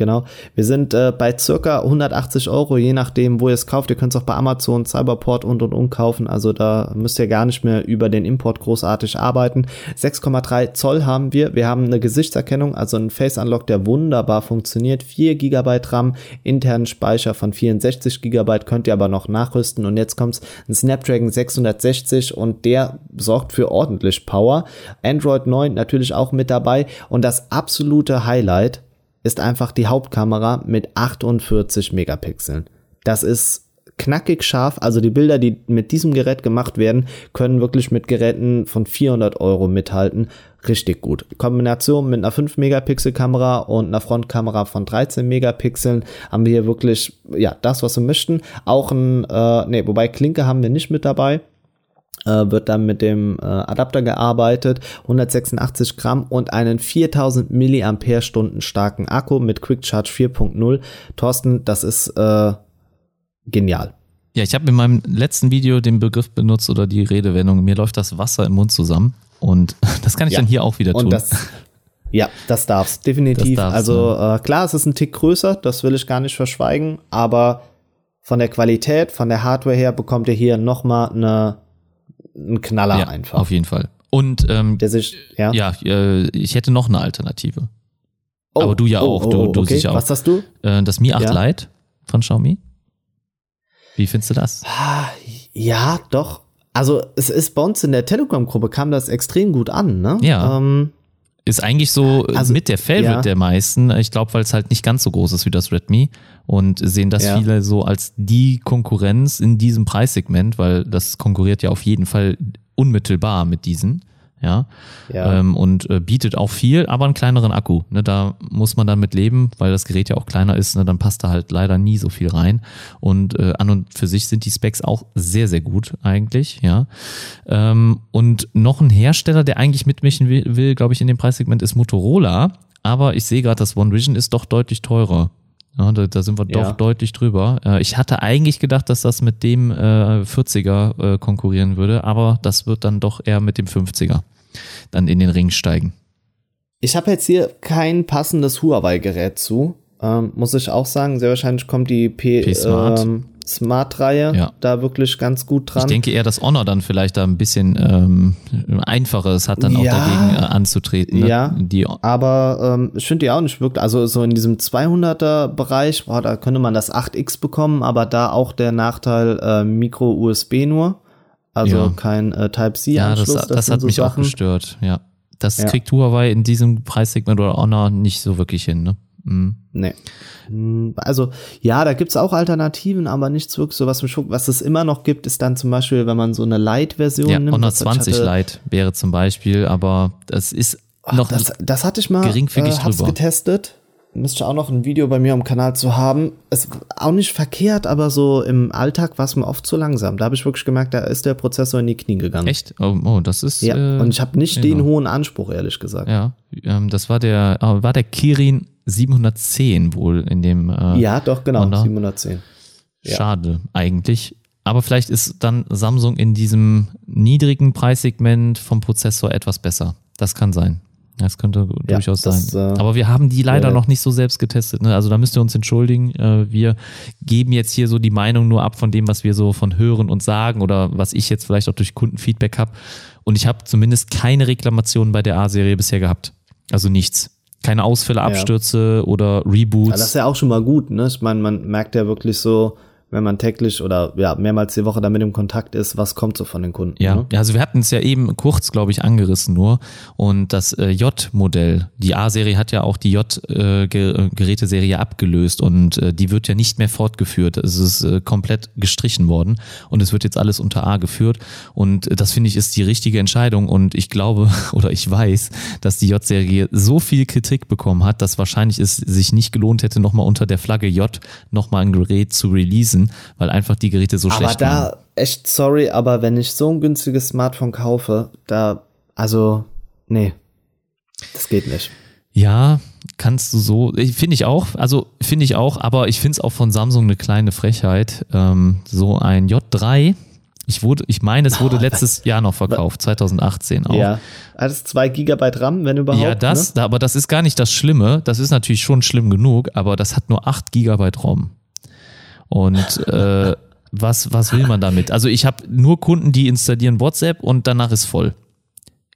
Genau. Wir sind äh, bei circa 180 Euro, je nachdem, wo ihr es kauft. Ihr könnt es auch bei Amazon, Cyberport und und und kaufen. Also da müsst ihr gar nicht mehr über den Import großartig arbeiten. 6,3 Zoll haben wir. Wir haben eine Gesichtserkennung, also ein Face Unlock, der wunderbar funktioniert. 4 GB RAM, internen Speicher von 64 GB könnt ihr aber noch nachrüsten. Und jetzt kommt's ein Snapdragon 660 und der sorgt für ordentlich Power. Android 9 natürlich auch mit dabei. Und das absolute Highlight ist einfach die Hauptkamera mit 48 Megapixeln. Das ist knackig scharf. Also die Bilder, die mit diesem Gerät gemacht werden, können wirklich mit Geräten von 400 Euro mithalten. Richtig gut. Kombination mit einer 5 Megapixel Kamera und einer Frontkamera von 13 Megapixeln haben wir hier wirklich, ja, das, was wir möchten. Auch ein, äh, nee, wobei Klinke haben wir nicht mit dabei wird dann mit dem äh, Adapter gearbeitet, 186 Gramm und einen 4000 Milliampere-Stunden starken Akku mit Quick Charge 4.0. Thorsten, das ist äh, genial. Ja, ich habe in meinem letzten Video den Begriff benutzt oder die Redewendung, mir läuft das Wasser im Mund zusammen und das kann ich ja. dann hier auch wieder tun. Ja, das darf's, definitiv. Das darf's, also äh, klar, es ist ein Tick größer, das will ich gar nicht verschweigen, aber von der Qualität, von der Hardware her bekommt ihr hier nochmal eine ein Knaller ja, einfach. Auf jeden Fall. Und ähm, der sich, ja, ja äh, ich hätte noch eine Alternative. Oh, Aber du ja oh, auch, du, du okay. sicher auch. Was hast du? Äh, das Mi 8 ja. Lite von Xiaomi. Wie findest du das? Ah, ja, doch. Also es ist bei uns in der Telegram-Gruppe kam das extrem gut an, ne? Ja. Ähm, Ist eigentlich so Also, mit der Favorite ja. der meisten. Ich glaube, weil es halt nicht ganz so groß ist wie das Redmi und sehen das Ja. viele so als die Konkurrenz in diesem Preissegment, weil das konkurriert ja auf jeden Fall unmittelbar mit diesen. Ja, Ja. Ähm, und äh, bietet auch viel, aber einen kleineren Akku. Ne, da muss man dann mit leben, weil das Gerät ja auch kleiner ist. Ne, dann passt da halt leider nie so viel rein. Und äh, an und für sich sind die Specs auch sehr, sehr gut eigentlich. Ja, ähm, und noch ein Hersteller, der eigentlich mitmischen will, will glaube ich, in dem Preissegment ist Motorola. Aber ich sehe gerade, das One Vision ist doch deutlich teurer. Ja, da, da sind wir Ja. doch deutlich drüber. Äh, ich hatte eigentlich gedacht, dass das mit dem äh, 40er äh, konkurrieren würde, aber das wird dann doch eher mit dem 50er dann in den Ring steigen. Ich habe jetzt hier kein passendes Huawei-Gerät zu. Ähm, muss ich auch sagen, sehr wahrscheinlich kommt die P, P-Smart. Ähm, Smart-Reihe Ja. da wirklich ganz gut dran. Ich denke eher, dass Honor dann vielleicht da ein bisschen ähm, einfacheres hat, dann auch Ja. dagegen äh, anzutreten. Ne? Ja. Die, Aber ähm, ich finde die auch nicht wirklich, also so in diesem 200er Bereich, boah, da könnte man das 8X bekommen, aber da auch der Nachteil äh, Micro-USB nur, also Ja. kein äh, ja, Type-C-Anschluss. das, das, sind hat so mich auch Sachen. gestört. Ja, das Ja. kriegt Huawei in diesem Preissegment oder Honor nicht so wirklich hin. Ne? Mhm. Nee. Hm, Also, ja, da gibt's auch Alternativen, aber nichts wirklich so, was mich schuckt. Was es immer noch gibt, ist dann zum Beispiel, wenn man so eine Light-Version Ja, nimmt. Honor was ich 20 hatte- Lite wäre zum Beispiel, aber das ist noch das, das hatte ich mal geringfügig äh, hab's drüber. getestet. Müsste ich auch noch ein Video bei mir am Kanal zu haben. Es auch nicht verkehrt, aber so im Alltag war es mir oft zu langsam. Da habe ich wirklich gemerkt, da ist der Prozessor in die Knie gegangen. echt. Oh, oh das ist. Ja, äh, und ich habe nicht ja. den hohen Anspruch, ehrlich gesagt. Ja, ähm, das war der, äh, war der Kirin 710 wohl in dem. Äh, Ja, doch, genau, Honor. 710. ja. Schade eigentlich. Aber vielleicht ist dann Samsung in diesem niedrigen Preissegment vom Prozessor etwas besser. Das kann sein. Das könnte Ja, durchaus das, sein. äh, Aber wir haben die leider wäre- noch nicht so selbst getestet. Ne? Also da müsst ihr uns entschuldigen. Äh, wir geben jetzt hier so die Meinung nur ab von dem, was wir so von hören und sagen oder was ich jetzt vielleicht auch durch Kundenfeedback habe. Und ich habe zumindest keine Reklamationen bei der A-Serie bisher gehabt. Also nichts. Keine Ausfälle, Abstürze oder Reboots. Ja, das ist ja auch schon mal gut, ne? Ich meine, man merkt ja wirklich so, wenn man täglich oder ja, mehrmals die Woche damit im Kontakt ist, was kommt so von den Kunden. Ja, Ne? ja, also wir hatten es ja eben kurz, glaube ich, angerissen nur. Und das äh, J-Modell, die A-Serie hat ja auch die J-Geräteserie abgelöst und äh, die wird ja nicht mehr fortgeführt. Es ist äh, komplett gestrichen worden und es wird jetzt alles unter A geführt. Und äh, das finde ich ist die richtige Entscheidung. Und ich glaube oder ich weiß, dass die J-Serie so viel Kritik bekommen hat, dass wahrscheinlich es sich nicht gelohnt hätte, nochmal unter der Flagge J nochmal ein Gerät zu releasen, weil einfach die Geräte so Aber schlecht waren. da, echt sorry, aber wenn ich so ein günstiges Smartphone kaufe, da, also, nee, das geht nicht. Ja, kannst du so, finde ich auch, also finde ich auch, aber ich finde es auch von Samsung eine kleine Frechheit. Ähm, so ein J3, ich wurde, ich meine, es wurde letztes Jahr noch verkauft, 2018 auch. Ja. Alles zwei Gigabyte RAM, wenn überhaupt. Ja, das, Ne? da, aber das ist gar nicht das Schlimme. Das ist natürlich schon schlimm genug, aber das hat nur 8 Gigabyte ROM. Und äh, was, was will man damit? Also ich habe nur Kunden, die installieren WhatsApp und danach ist voll.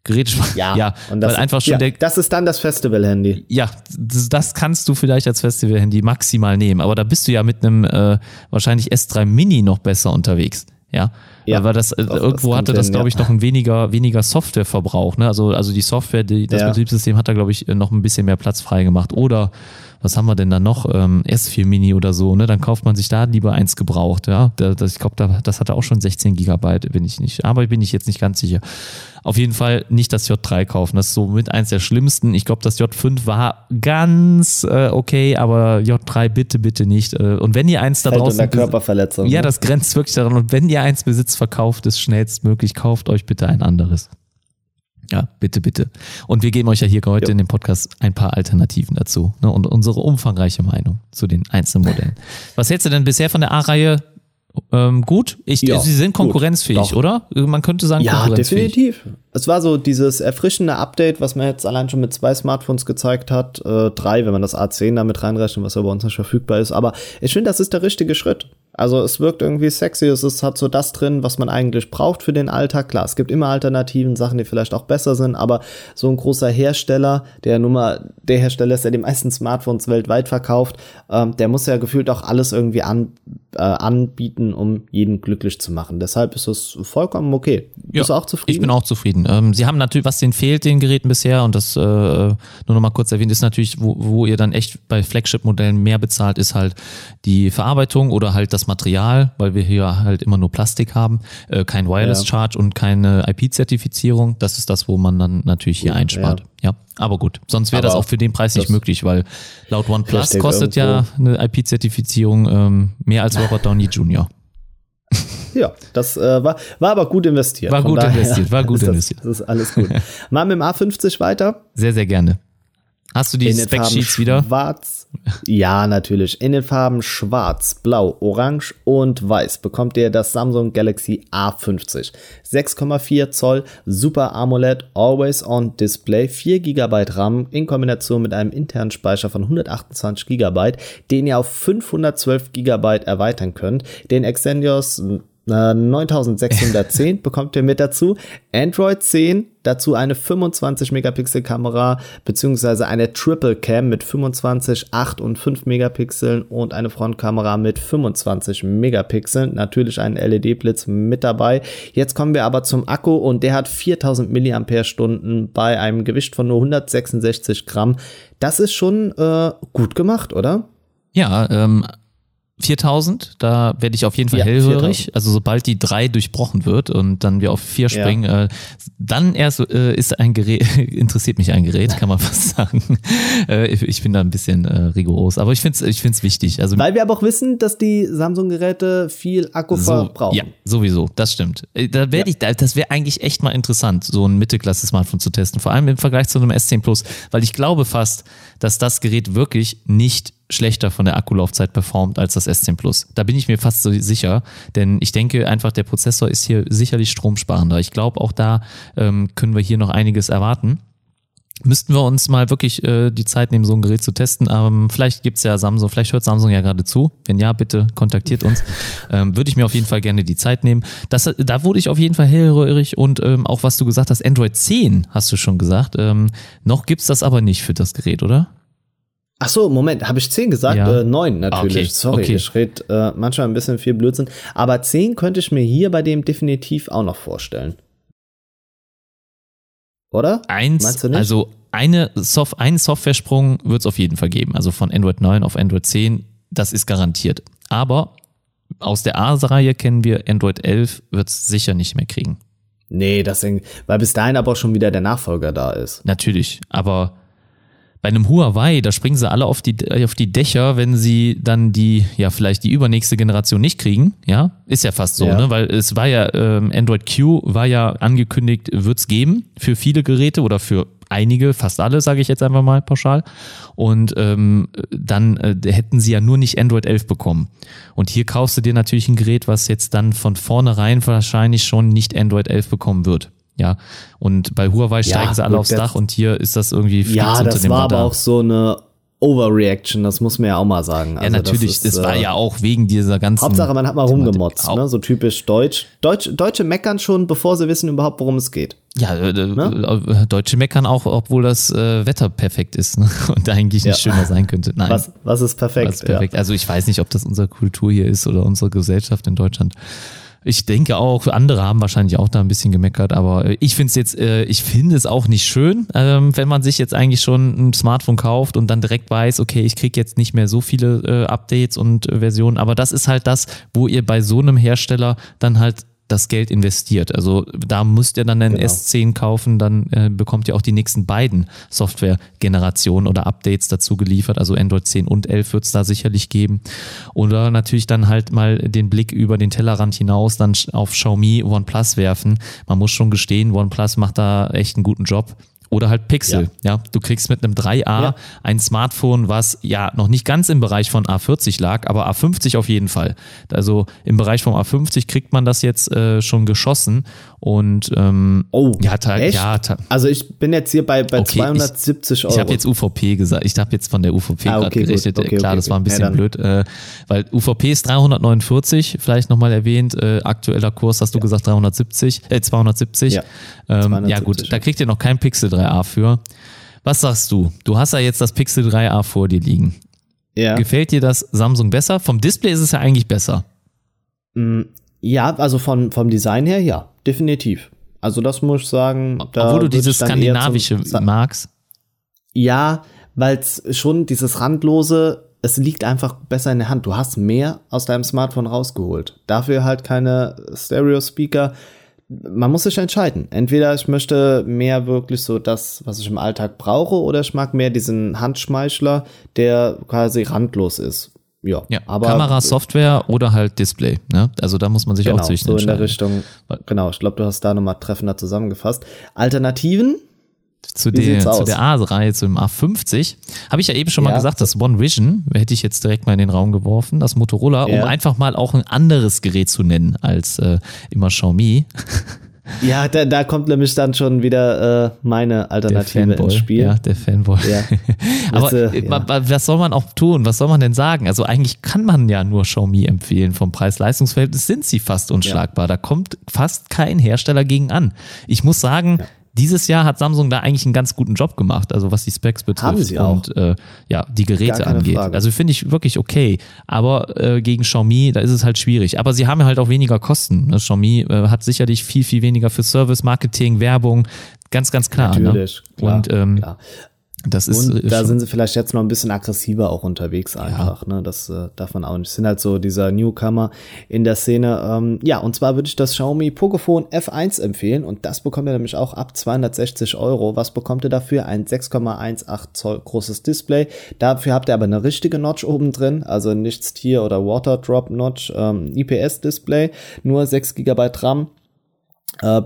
Gerät, Ja, ja und das, weil einfach schon ja, der, das ist dann das Festival-Handy. ja, das, das kannst du vielleicht als Festival-Handy maximal nehmen, aber da bist du ja mit einem äh, wahrscheinlich S3 Mini noch besser unterwegs. Ja, Ja, weil das, äh, das irgendwo kommt hatte das, glaube ja. ich, noch ein weniger, weniger Softwareverbrauch. Ne? Also, also die Software, die, das Ja. Betriebssystem hat da, glaube ich, noch ein bisschen mehr Platz freigemacht. Oder was haben wir denn da noch? Ähm, S4 Mini oder so, ne? Dann kauft man sich da lieber eins gebraucht, ja. Da, das, ich glaube, da, das hatte auch schon 16 Gigabyte, bin ich nicht, aber bin ich jetzt nicht ganz sicher. Auf jeden Fall nicht das J3 kaufen. Das ist so mit eins der schlimmsten. Ich glaube, das J5 war ganz äh, okay, aber J3 bitte, bitte nicht. Äh, Und wenn ihr eins da Fällt draußen. Körperverletzung. Ja, ne? das grenzt wirklich daran. Und wenn ihr eins besitzt, verkauft es schnellstmöglich. Kauft euch bitte ein anderes. Ja, bitte, bitte. Und wir geben euch ja hier heute Ja. in dem Podcast ein paar Alternativen dazu ne, und unsere umfangreiche Meinung zu den einzelnen Modellen. Was hältst du denn bisher von der A-Reihe? Ähm, gut, ich, Ja, sie sind gut. konkurrenzfähig, Doch. oder? Man könnte sagen, Ja, definitiv. Es war so dieses erfrischende Update, was man jetzt allein schon mit zwei Smartphones gezeigt hat. Äh, drei, wenn man das A10 damit reinrechnet, was ja bei uns nicht verfügbar ist. Aber ich finde, das ist der richtige Schritt. Also es wirkt irgendwie sexy, es ist, hat so das drin, was man eigentlich braucht für den Alltag. Klar, es gibt immer Alternativen, Sachen, die vielleicht auch besser sind, aber so ein großer Hersteller, der nun mal der Hersteller ist, der die meisten Smartphones weltweit verkauft, ähm, der muss ja gefühlt auch alles irgendwie an, äh, anbieten, um jeden glücklich zu machen. Deshalb ist es vollkommen okay. Bist ja, du auch zufrieden? Ich bin auch zufrieden. Ähm, Sie haben natürlich, was denen fehlt, den Geräten bisher, und das äh, nur noch mal kurz erwähnt, ist natürlich, wo, wo ihr dann echt bei Flagship-Modellen mehr bezahlt, ist halt die Verarbeitung oder halt das Material, weil wir hier halt immer nur Plastik haben, äh, kein Wireless. Charge und keine IP-Zertifizierung. Das ist das, wo man dann natürlich hier einspart. Ja. ja. aber gut. Sonst wäre das auch für den Preis nicht möglich, weil laut OnePlus kostet ja eine IP-Zertifizierung ähm, mehr als Robert Downey Jr. Ja, das äh, war, war aber gut investiert. War gut daher, investiert, war gut investiert. Das, das ist alles gut. Mal mit dem A50 weiter. Sehr, sehr gerne. Hast du die Spec-Sheets wieder? Schwarz. Ja, natürlich. In den Farben Schwarz, Blau, Orange und Weiß bekommt ihr das Samsung Galaxy A50. 6,4 Zoll Super AMOLED Always On Display, 4 GB RAM in Kombination mit einem internen Speicher von 128 GB, den ihr auf 512 GB erweitern könnt. Den Exynos 9610 bekommt ihr mit dazu. Android 10, dazu eine 25 Megapixel Kamera beziehungsweise eine Triple Cam mit 25, 8 und 5 Megapixeln und eine Frontkamera mit 25 Megapixeln. Natürlich ein LED-Blitz mit dabei. Jetzt kommen wir aber zum Akku und der hat 4000 mAh bei einem Gewicht von nur 166 Gramm. Das ist schon äh, gut gemacht, oder? Ja, ähm, 4000, da werde ich auf jeden Fall ja, hellhörig. 4000. Also sobald die drei durchbrochen wird und dann wir auf vier springen, ja. äh, dann erst äh, ist ein Gerät, interessiert mich ein Gerät, kann man fast sagen. äh, ich bin da ein bisschen äh, rigoros, aber ich finde es ich find's wichtig. Also, Weil wir aber auch wissen, dass die Samsung-Geräte viel Akku so, verbrauchen. Ja, sowieso, das stimmt. Äh, da werde ich, das wäre eigentlich echt mal interessant, so ein Mittelklasse-Smartphone zu testen, vor allem im Vergleich zu einem S10 Plus, weil ich glaube fast, dass das Gerät wirklich nicht schlechter von der Akkulaufzeit performt als das S10 Plus. Da bin ich mir fast so sicher, denn ich denke einfach, der Prozessor ist hier sicherlich stromsparender. Ich glaube, auch da ähm, können wir hier noch einiges erwarten. Müssten wir uns mal wirklich äh, die Zeit nehmen, so ein Gerät zu testen. Ähm, vielleicht gibt's ja Samsung, vielleicht hört Samsung ja gerade zu. Wenn ja, bitte kontaktiert uns. Ähm, Würde ich mir auf jeden Fall gerne die Zeit nehmen. Das, da wurde ich auf jeden Fall hellröhrig und ähm, auch was du gesagt hast, Android 10 hast du schon gesagt. Ähm, noch gibt's das aber nicht für das Gerät, oder? Ach so, Moment, habe ich 10 gesagt? Ja. Äh, 9 natürlich. Okay. Sorry, okay. ich rede äh, manchmal ein bisschen viel Blödsinn. Aber 10 könnte ich mir hier bei dem definitiv auch noch vorstellen. Oder? Eins, also eine Soft, einen Software-Sprung wird es auf jeden Fall geben. Also von Android 9 auf Android 10, das ist garantiert. Aber aus der A-Reihe kennen wir Android 11 wird es sicher nicht mehr kriegen. Nee, das, weil bis dahin aber auch schon wieder der Nachfolger da ist. Natürlich, aber bei einem Huawei, da springen sie alle auf die, auf die Dächer, wenn sie dann die, ja, vielleicht die übernächste Generation nicht kriegen. Ja, ist ja fast so, ja. ne? Weil es war ja, ähm, Android Q war ja angekündigt, wird's geben für viele Geräte oder für einige, fast alle, sage ich jetzt einfach mal pauschal. Und ähm, dann äh, hätten sie ja nur nicht Android 11 bekommen. Und hier kaufst du dir natürlich ein Gerät, was jetzt dann von vornherein wahrscheinlich schon nicht Android 11 bekommen wird. Ja, und bei Huawei steigen ja, sie alle gut, aufs Dach und hier ist das irgendwie Ja, das war aber auch so eine Overreaction, das muss man ja auch mal sagen. Also ja, natürlich, das, ist, das war äh, ja auch wegen dieser ganzen. Hauptsache, man hat mal rumgemotzt, ne? so typisch deutsch. Deutsch. Deutsche meckern schon, bevor sie wissen überhaupt, worum es geht. Ja, äh, ne? Äh, Deutsche meckern auch, obwohl das äh, Wetter perfekt ist ne? und eigentlich nicht ja. schöner sein könnte. Nein. Was, was ist perfekt? Was ist perfekt? Ja. Also ich weiß nicht, ob das unsere Kultur hier ist oder unsere Gesellschaft in Deutschland. Ich denke auch, andere haben wahrscheinlich auch da ein bisschen gemeckert, aber ich finde es jetzt, äh, ich finde es auch nicht schön, ähm, wenn man sich jetzt eigentlich schon ein Smartphone kauft und dann direkt weiß, okay, ich kriege jetzt nicht mehr so viele äh, Updates und äh, Versionen, aber das ist halt das, wo ihr bei so einem Hersteller dann halt das Geld investiert. Also da müsst ihr dann einen genau. S10 kaufen, dann äh, bekommt ihr auch die nächsten beiden Software-Generationen oder Updates dazu geliefert. Also Android 10 und 11 wird es da sicherlich geben. Oder natürlich dann halt mal den Blick über den Tellerrand hinaus dann auf Xiaomi OnePlus werfen. Man muss schon gestehen, OnePlus macht da echt einen guten Job. Oder halt Pixel. Ja. ja. du kriegst mit einem 3A ja. ein Smartphone, was ja noch nicht ganz im Bereich von A40 lag, aber A50 auf jeden Fall. Also im Bereich von A50 kriegt man das jetzt äh, schon geschossen und ähm, oh, ja, echt? ja also ich bin jetzt hier bei, bei okay, 270 ich, Euro. Ich habe jetzt UVP gesagt. Ich habe jetzt von der UVP ah, okay, gerade gerechnet. Okay, Klar, das war ein bisschen blöd, äh, weil UVP ist 349, vielleicht nochmal erwähnt. Äh, aktueller Kurs hast du gesagt 370, äh 270. Ja, ähm, ja gut, da kriegt ihr noch kein Pixel 3a für. Was sagst du? Du hast ja jetzt das Pixel 3a vor dir liegen. Ja. Gefällt dir das Samsung besser? Vom Display ist es ja eigentlich besser. Mm, ja, also von, vom Design her ja, definitiv. Also das muss ich sagen. Da Obwohl du dieses skandinavische zum, magst. Ja, weil es schon dieses randlose, es liegt einfach besser in der Hand. Du hast mehr aus deinem Smartphone rausgeholt. Dafür halt keine Stereo-Speaker. Man muss sich entscheiden. Entweder ich möchte mehr wirklich so das, was ich im Alltag brauche, oder ich mag mehr diesen Handschmeichler, der quasi randlos ist. Ja, ja aber Kamera, Software oder halt Display. Ne? Also da muss man sich genau, auch zwischen so in der Richtung. Genau, ich glaube, du hast da nochmal treffender zusammengefasst. Alternativen? Zu, der, zu der A-Reihe, zu dem A50, habe ich ja eben schon ja. mal gesagt, das One Vision, hätte ich jetzt direkt mal in den Raum geworfen, das Motorola, ja. um einfach mal auch ein anderes Gerät zu nennen als äh, immer Xiaomi. Ja, da, da kommt nämlich dann schon wieder äh, meine Alternative ins Spiel. Ja, der Fanboy. Ja. Aber äh, ja. was soll man auch tun? Was soll man denn sagen? Also eigentlich kann man ja nur Xiaomi empfehlen. Vom Preis-Leistungs-Verhältnis sind sie fast unschlagbar. Ja. Da kommt fast kein Hersteller gegen an. Ich muss sagen, dieses Jahr hat Samsung da eigentlich einen ganz guten Job gemacht, also was die Specs betrifft und äh, ja, die Geräte angeht. Frage. Also finde ich wirklich okay. Aber äh, gegen Xiaomi, da ist es halt schwierig. Aber sie haben ja halt auch weniger Kosten. Ne? Xiaomi äh, hat sicherlich viel, viel weniger für Service, Marketing, Werbung. Ganz, ganz klar. Ne? Natürlich, ne? klar, und ähm, klar. Das ist, und da sind sie vielleicht jetzt noch ein bisschen aggressiver auch unterwegs einfach. Ja. Ne? Das äh, darf man auch nicht. Sind halt so dieser Newcomer in der Szene. Ähm, ja, und zwar würde ich das Xiaomi Pocophone F1 empfehlen und das bekommt ihr nämlich auch ab 260 Euro. Was bekommt ihr dafür? Ein 6,18 Zoll großes Display. Dafür habt ihr aber eine richtige Notch oben drin, also nichts Tier- oder Waterdrop Notch, ähm, IPS-Display, nur 6 GB RAM äh,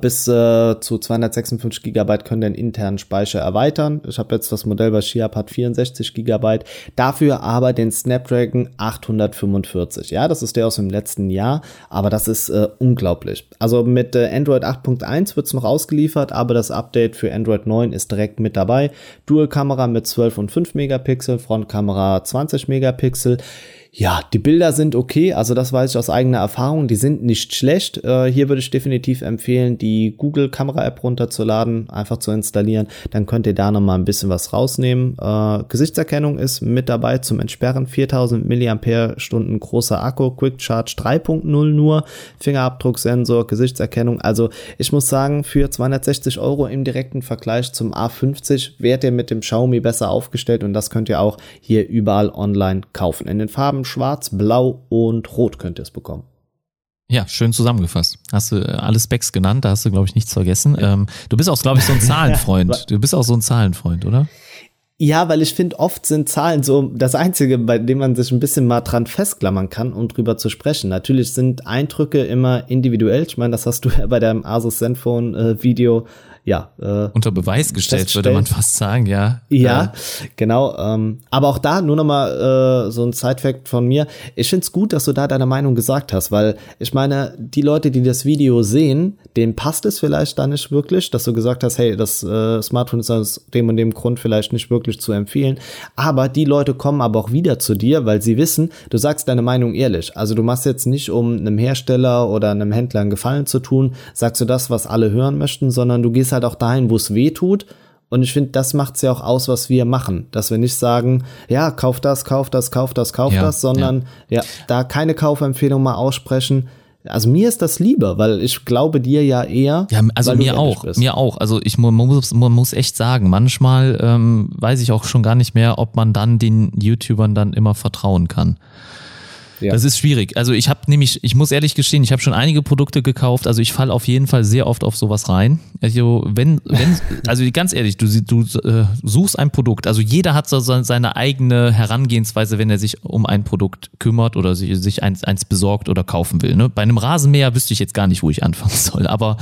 bis äh, zu 256 Gigabyte können den internen Speicher erweitern. Ich habe jetzt das Modell bei Shiap hat 64 Gigabyte, dafür aber den Snapdragon 845. Ja, das ist der aus dem letzten Jahr, aber das ist äh, unglaublich. Also mit äh, Android 8.1 wird's noch ausgeliefert, aber das Update für Android 9 ist direkt mit dabei. Dual-Kamera mit 12 und 5 Megapixel, Frontkamera 20 Megapixel. Ja, die Bilder sind okay, also das weiß ich aus eigener Erfahrung, die sind nicht schlecht. Äh, hier würde ich definitiv empfehlen, die Google Kamera App runterzuladen, einfach zu installieren, dann könnt ihr da nochmal ein bisschen was rausnehmen. Äh, Gesichtserkennung ist mit dabei zum Entsperren, 4000 mAh großer Akku, Quick Charge 3.0 nur, Fingerabdrucksensor, Gesichtserkennung. Also ich muss sagen, für 260 Euro im direkten Vergleich zum A50 werdet ihr mit dem Xiaomi besser aufgestellt und das könnt ihr auch hier überall online kaufen. In den Farben Farben schwarz, blau und rot könnt ihr es bekommen. Ja, schön zusammengefasst. Hast du äh, alle Specs genannt, da hast du, glaube ich, nichts vergessen. Ähm, du bist auch, glaube ich, so ein Zahlenfreund. Du bist auch so ein Zahlenfreund, oder? Ja, weil ich finde, oft sind Zahlen so das Einzige, bei dem man sich ein bisschen mal dran festklammern kann, um drüber zu sprechen. Natürlich sind Eindrücke immer individuell. Ich meine, das hast du ja bei deinem Asus Zenfone äh, ja, äh, unter Beweis gestellt, würde man fast sagen, ja. Ja, äh. genau. Ähm, aber auch da nur noch mal äh, so ein Side-Fact von mir. Ich find's gut, dass du da deine Meinung gesagt hast, weil ich meine, die Leute, die das Video sehen, denen passt es vielleicht da nicht wirklich, dass du gesagt hast, hey, das äh, Smartphone ist aus dem und dem Grund vielleicht nicht wirklich zu empfehlen. Aber die Leute kommen aber auch wieder zu dir, weil sie wissen, du sagst deine Meinung ehrlich. Also du machst jetzt nicht, um einem Hersteller oder einem Händler einen Gefallen zu tun, sagst du das, was alle hören möchten, sondern du gehst halt auch dahin, wo es weh tut. Und ich finde, das macht's ja auch aus, was wir machen. Dass wir nicht sagen, ja, kauf das, kauf das, kauf das, kauf ja, das, sondern ja. ja, da keine Kaufempfehlung mal aussprechen. Also mir ist das lieber, weil ich glaube dir ja eher. Ja, also mir auch, bist. mir auch. Also ich man muss, man muss echt sagen, manchmal ähm, weiß ich auch schon gar nicht mehr, ob man dann den YouTubern dann immer vertrauen kann. Ja. Das ist schwierig. Also ich habe nämlich, ich muss ehrlich gestehen, ich habe schon einige Produkte gekauft. Also ich falle auf jeden Fall sehr oft auf sowas rein. Also wenn, wenn, also ganz ehrlich, du, du äh, suchst ein Produkt. Also jeder hat so seine eigene Herangehensweise, wenn er sich um ein Produkt kümmert oder sich, sich eins, eins besorgt oder kaufen will. Ne? Bei einem Rasenmäher wüsste ich jetzt gar nicht, wo ich anfangen soll. Aber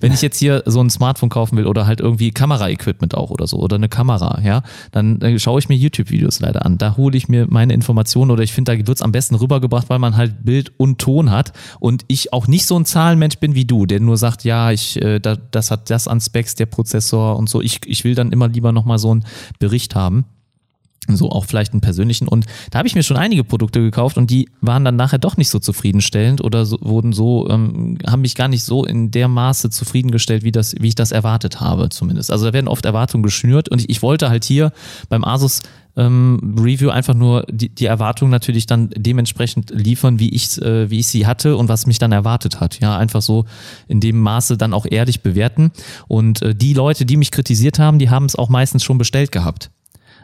wenn ich jetzt hier so ein Smartphone kaufen will oder halt irgendwie Kamera-Equipment auch oder so oder eine Kamera, ja, dann äh, schaue ich mir YouTube-Videos leider an. Da hole ich mir meine Informationen oder ich finde, da wird es am besten rübergebracht, weil man halt Bild und Ton hat und ich auch nicht so ein Zahlenmensch bin wie du, der nur sagt, ja, ich, äh, da, das hat das an Specs, der Prozessor und so. Ich, ich will dann immer lieber nochmal so einen Bericht haben so auch vielleicht einen persönlichen. Und da habe ich mir schon einige Produkte gekauft und die waren dann nachher doch nicht so zufriedenstellend oder so, wurden so, ähm, haben mich gar nicht so in der Maße zufriedengestellt, wie, das, wie ich das erwartet habe, zumindest. Also da werden oft Erwartungen geschnürt und ich, ich wollte halt hier beim Asus ähm, Review einfach nur die, die Erwartung natürlich dann dementsprechend liefern, wie ich, äh, wie ich sie hatte und was mich dann erwartet hat. Ja, einfach so in dem Maße dann auch ehrlich bewerten. Und äh, die Leute, die mich kritisiert haben, die haben es auch meistens schon bestellt gehabt.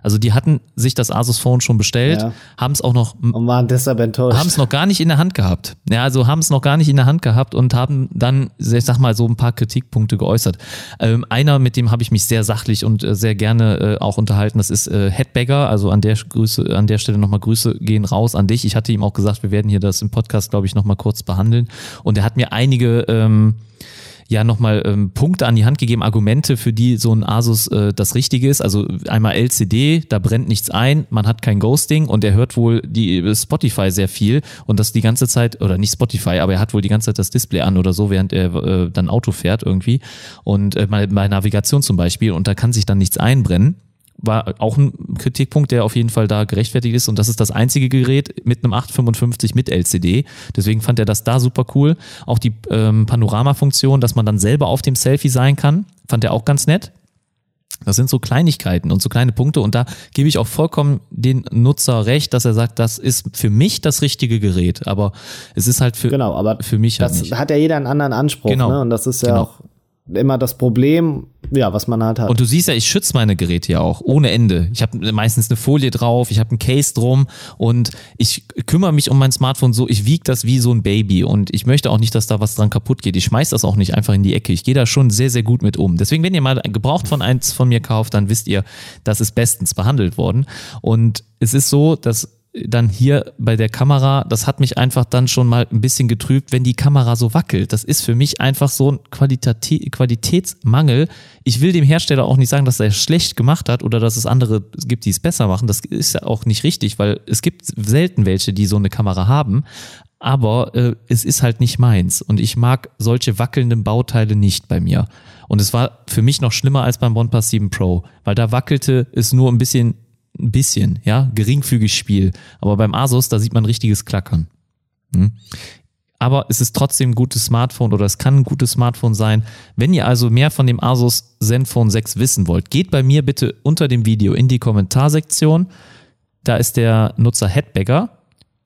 Also die hatten sich das Asus Phone schon bestellt, ja. haben es auch noch und waren deshalb enttäuscht. Haben es noch gar nicht in der Hand gehabt. Ja, also haben es noch gar nicht in der Hand gehabt und haben dann, ich sag mal, so ein paar Kritikpunkte geäußert. Ähm, einer, mit dem habe ich mich sehr sachlich und äh, sehr gerne äh, auch unterhalten, das ist äh, Headbagger. Also an der Grüße, an der Stelle nochmal Grüße gehen raus an dich. Ich hatte ihm auch gesagt, wir werden hier das im Podcast, glaube ich, nochmal kurz behandeln. Und er hat mir einige ähm, ja nochmal ähm, Punkte an die Hand gegeben, Argumente, für die so ein Asus äh, das Richtige ist. Also einmal LCD, da brennt nichts ein, man hat kein Ghosting und er hört wohl die äh, Spotify sehr viel und das die ganze Zeit, oder nicht Spotify, aber er hat wohl die ganze Zeit das Display an oder so, während er äh, dann Auto fährt irgendwie und äh, bei, bei Navigation zum Beispiel und da kann sich dann nichts einbrennen war auch ein Kritikpunkt, der auf jeden Fall da gerechtfertigt ist. Und das ist das einzige Gerät mit einem 855 mit LCD. Deswegen fand er das da super cool. Auch die ähm, Panorama-Funktion, dass man dann selber auf dem Selfie sein kann, fand er auch ganz nett. Das sind so Kleinigkeiten und so kleine Punkte und da gebe ich auch vollkommen den Nutzer recht, dass er sagt, das ist für mich das richtige Gerät, aber es ist halt für, genau, aber für mich halt das nicht. hat ja jeder einen anderen Anspruch genau. ne? und das ist ja genau. auch immer das Problem, ja, was man halt hat. Und du siehst ja, ich schütze meine Geräte ja auch ohne Ende. Ich habe meistens eine Folie drauf, ich habe ein Case drum und ich kümmere mich um mein Smartphone so, ich wiege das wie so ein Baby und ich möchte auch nicht, dass da was dran kaputt geht. Ich schmeiß das auch nicht einfach in die Ecke. Ich gehe da schon sehr, sehr gut mit um. Deswegen, wenn ihr mal gebraucht von eins von mir kauft, dann wisst ihr, das ist bestens behandelt worden. Und es ist so, dass dann hier bei der Kamera, das hat mich einfach dann schon mal ein bisschen getrübt, wenn die Kamera so wackelt. Das ist für mich einfach so ein Qualität, Qualitätsmangel. Ich will dem Hersteller auch nicht sagen, dass er schlecht gemacht hat oder dass es andere gibt, die es besser machen. Das ist ja auch nicht richtig, weil es gibt selten welche, die so eine Kamera haben. Aber äh, es ist halt nicht meins. Und ich mag solche wackelnden Bauteile nicht bei mir. Und es war für mich noch schlimmer als beim OnePlus 7 Pro, weil da wackelte es nur ein bisschen ein bisschen, ja, geringfügig Spiel. Aber beim Asus, da sieht man richtiges Klackern. Hm. Aber es ist trotzdem ein gutes Smartphone oder es kann ein gutes Smartphone sein. Wenn ihr also mehr von dem Asus Zenfone 6 wissen wollt, geht bei mir bitte unter dem Video in die Kommentarsektion. Da ist der Nutzer Headbagger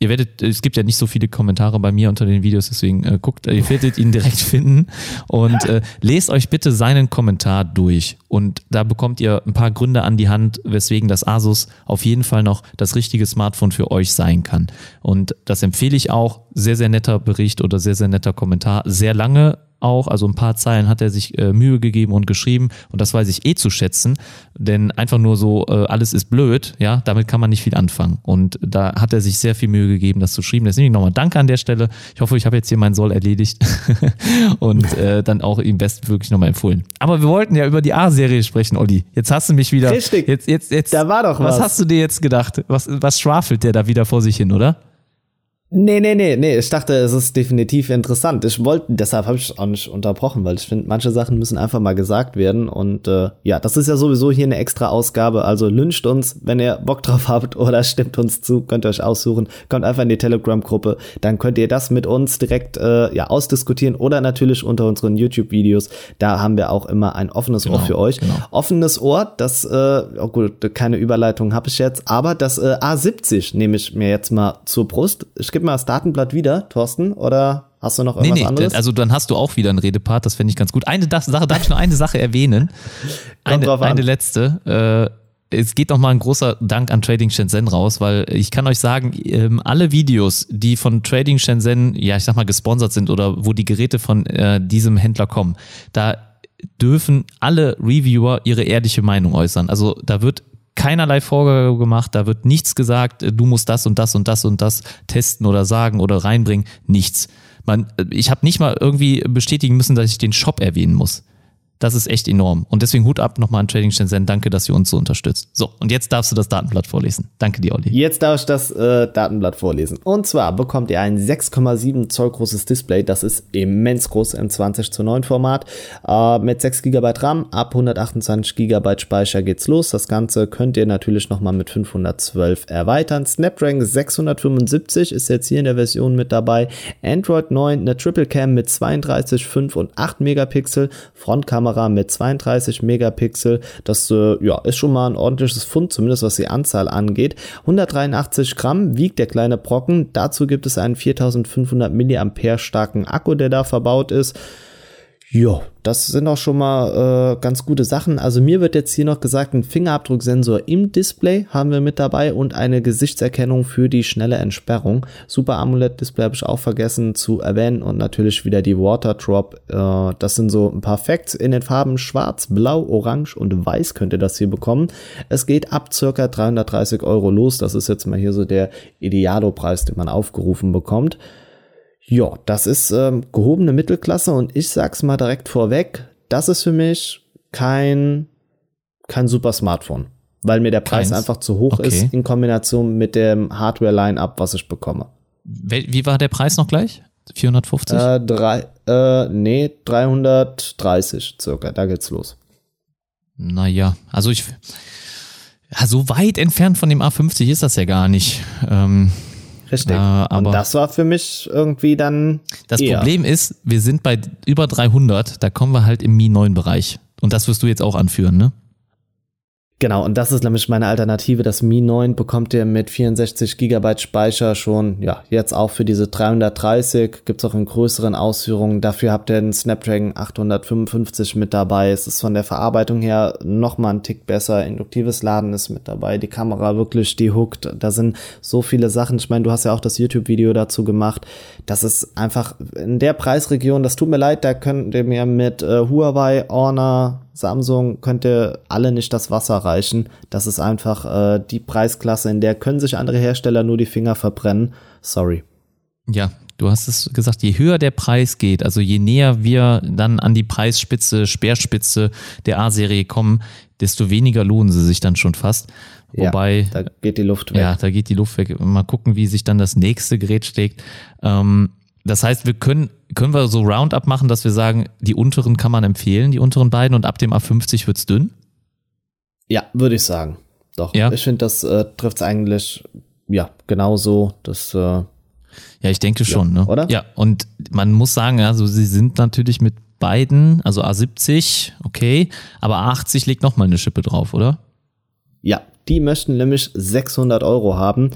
ihr werdet, es gibt ja nicht so viele Kommentare bei mir unter den Videos, deswegen äh, guckt, ihr werdet ihn direkt finden und äh, lest euch bitte seinen Kommentar durch. Und da bekommt ihr ein paar Gründe an die Hand, weswegen das Asus auf jeden Fall noch das richtige Smartphone für euch sein kann. Und das empfehle ich auch. Sehr, sehr netter Bericht oder sehr, sehr netter Kommentar. Sehr lange auch, also ein paar Zeilen hat er sich äh, Mühe gegeben und geschrieben und das weiß ich eh zu schätzen, denn einfach nur so, äh, alles ist blöd, ja, damit kann man nicht viel anfangen und da hat er sich sehr viel Mühe gegeben, das zu schreiben. Deswegen nochmal Danke an der Stelle. Ich hoffe, ich habe jetzt hier meinen Soll erledigt und äh, dann auch ihm bestmöglich nochmal empfohlen. Aber wir wollten ja über die A-Serie sprechen, Olli. Jetzt hast du mich wieder. Richtig. Jetzt, jetzt, jetzt. Da war doch was. Was hast du dir jetzt gedacht? Was, was schwafelt der da wieder vor sich hin, oder? Nee, nee, nee, nee. Ich dachte, es ist definitiv interessant. Ich wollte, deshalb habe ich auch nicht unterbrochen, weil ich finde, manche Sachen müssen einfach mal gesagt werden. Und äh, ja, das ist ja sowieso hier eine extra Ausgabe. Also lyncht uns, wenn ihr Bock drauf habt oder stimmt uns zu, könnt ihr euch aussuchen. Kommt einfach in die Telegram-Gruppe. Dann könnt ihr das mit uns direkt äh, ja ausdiskutieren oder natürlich unter unseren YouTube-Videos. Da haben wir auch immer ein offenes genau, Ohr für euch. Genau. Offenes Ohr, das, äh, oh gut, keine Überleitung habe ich jetzt, aber das äh, A70 nehme ich mir jetzt mal zur Brust. Ich gebe mal das Datenblatt wieder, Thorsten, oder hast du noch irgendwas nee, nee, anderes? Also dann hast du auch wieder einen Redepart, das fände ich ganz gut. Eine Sache, darf ich noch eine Sache erwähnen? eine, eine letzte. Äh, es geht nochmal ein großer Dank an Trading Shenzhen raus, weil ich kann euch sagen, ähm, alle Videos, die von Trading Shenzhen, ja, ich sag mal, gesponsert sind oder wo die Geräte von äh, diesem Händler kommen, da dürfen alle Reviewer ihre ehrliche Meinung äußern. Also da wird keinerlei Vorgabe gemacht, da wird nichts gesagt, du musst das und das und das und das testen oder sagen oder reinbringen, nichts. Man, ich habe nicht mal irgendwie bestätigen müssen, dass ich den Shop erwähnen muss. Das ist echt enorm. Und deswegen Hut ab nochmal an Trading Shenzhen. Danke, dass ihr uns so unterstützt. So, und jetzt darfst du das Datenblatt vorlesen. Danke dir, Olli. Jetzt darf ich das äh, Datenblatt vorlesen. Und zwar bekommt ihr ein 6,7 Zoll großes Display. Das ist immens groß im 20 zu 9 Format. Äh, mit 6 GB RAM, ab 128 GB Speicher geht's los. Das Ganze könnt ihr natürlich nochmal mit 512 erweitern. Snapdragon 675 ist jetzt hier in der Version mit dabei. Android 9, eine Triple Cam mit 32, 5 und 8 Megapixel. Frontkamera Kamera mit 32 Megapixel. Das äh, ja, ist schon mal ein ordentliches Fund, zumindest was die Anzahl angeht. 183 Gramm wiegt der kleine Brocken. Dazu gibt es einen 4500 mAh starken Akku, der da verbaut ist. Ja, das sind auch schon mal äh, ganz gute Sachen. Also mir wird jetzt hier noch gesagt, ein Fingerabdrucksensor im Display haben wir mit dabei und eine Gesichtserkennung für die schnelle Entsperrung. Super AMOLED-Display habe ich auch vergessen zu erwähnen und natürlich wieder die Water Drop. Äh, das sind so ein paar Facts in den Farben schwarz, blau, orange und weiß könnt ihr das hier bekommen. Es geht ab circa 330 Euro los. Das ist jetzt mal hier so der Idealo-Preis, den man aufgerufen bekommt. Ja, das ist ähm, gehobene Mittelklasse und ich sag's mal direkt vorweg, das ist für mich kein, kein super Smartphone, weil mir der Preis Keins. einfach zu hoch okay. ist in Kombination mit dem Hardware-Line-Up, was ich bekomme. Wie war der Preis noch gleich? 450? Äh, drei, äh, nee, 330 circa, da geht's los. Naja, also ich, ja, so weit entfernt von dem A50 ist das ja gar nicht. Ähm, Richtig. Äh, aber und das war für mich irgendwie dann. Das eher. Problem ist, wir sind bei über 300, da kommen wir halt im Mi 9 Bereich. Und das wirst du jetzt auch anführen, ne? Genau, und das ist nämlich meine Alternative. Das Mi 9 bekommt ihr mit 64 GB Speicher schon, ja, jetzt auch für diese 330. Gibt's auch in größeren Ausführungen. Dafür habt ihr einen Snapdragon 855 mit dabei. Es ist von der Verarbeitung her nochmal ein Tick besser. Induktives Laden ist mit dabei. Die Kamera wirklich, die hookt. Da sind so viele Sachen. Ich meine, du hast ja auch das YouTube-Video dazu gemacht. Das ist einfach in der Preisregion, das tut mir leid, da könnt ihr mir mit äh, Huawei, Honor, Samsung könnte alle nicht das Wasser reichen. Das ist einfach äh, die Preisklasse, in der können sich andere Hersteller nur die Finger verbrennen. Sorry. Ja, du hast es gesagt, je höher der Preis geht, also je näher wir dann an die Preisspitze, Speerspitze der A-Serie kommen, desto weniger lohnen sie sich dann schon fast. Wobei, ja, da geht die Luft weg. Ja, da geht die Luft weg. Mal gucken, wie sich dann das nächste Gerät schlägt. Ähm, das heißt, wir können, können wir so Roundup machen, dass wir sagen, die unteren kann man empfehlen, die unteren beiden, und ab dem A50 wird's dünn? Ja, würde ich sagen. Doch. Ja. Ich finde, das äh, trifft eigentlich, ja, genauso. Das, äh, ja, ich denke schon, ja, ne? Oder? Ja, und man muss sagen, also sie sind natürlich mit beiden, also A70, okay, aber A80 legt nochmal eine Schippe drauf, oder? Ja, die möchten nämlich 600 Euro haben.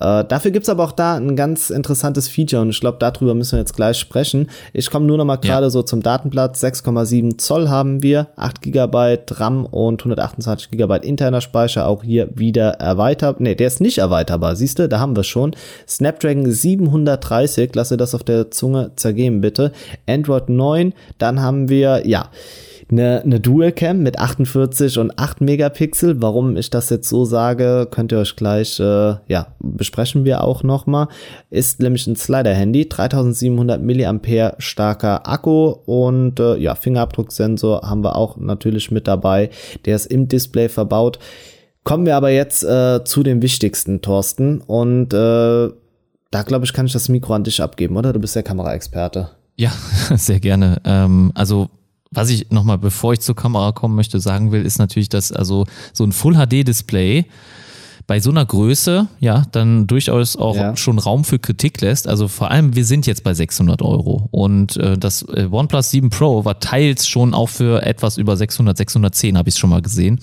Äh, dafür gibt's aber auch da ein ganz interessantes Feature und ich glaube, darüber müssen wir jetzt gleich sprechen. Ich komme nur noch mal gerade ja. so zum Datenplatz. 6,7 Zoll haben wir, 8 GB RAM und 128 GB interner Speicher, auch hier wieder erweitert. Nee, der ist nicht erweiterbar, siehst du, da haben wir schon. Snapdragon 730, lasse das auf der Zunge zergehen bitte. Android 9, dann haben wir, ja, eine, eine Dual-Cam mit 48 und 8 Megapixel. Warum ich das jetzt so sage, könnt ihr euch gleich, äh, ja, besprechen wir auch nochmal. Ist nämlich ein Slider-Handy, 3700 mAh starker Akku und äh, ja, Fingerabdrucksensor haben wir auch natürlich mit dabei. Der ist im Display verbaut. Kommen wir aber jetzt äh, zu dem wichtigsten, Thorsten. Und äh, da glaube ich, kann ich das Mikro an dich abgeben, oder? Du bist der Kameraexperte. Ja, sehr gerne. Ähm, also was ich nochmal, bevor ich zur Kamera kommen möchte, sagen will, ist natürlich, dass also so ein Full HD Display bei so einer Größe ja dann durchaus auch Ja. schon Raum für Kritik lässt. Also vor allem, wir sind jetzt bei 600 Euro und äh, das äh, OnePlus 7 Pro war teils schon auch für etwas über 600, 610 habe ich schon mal gesehen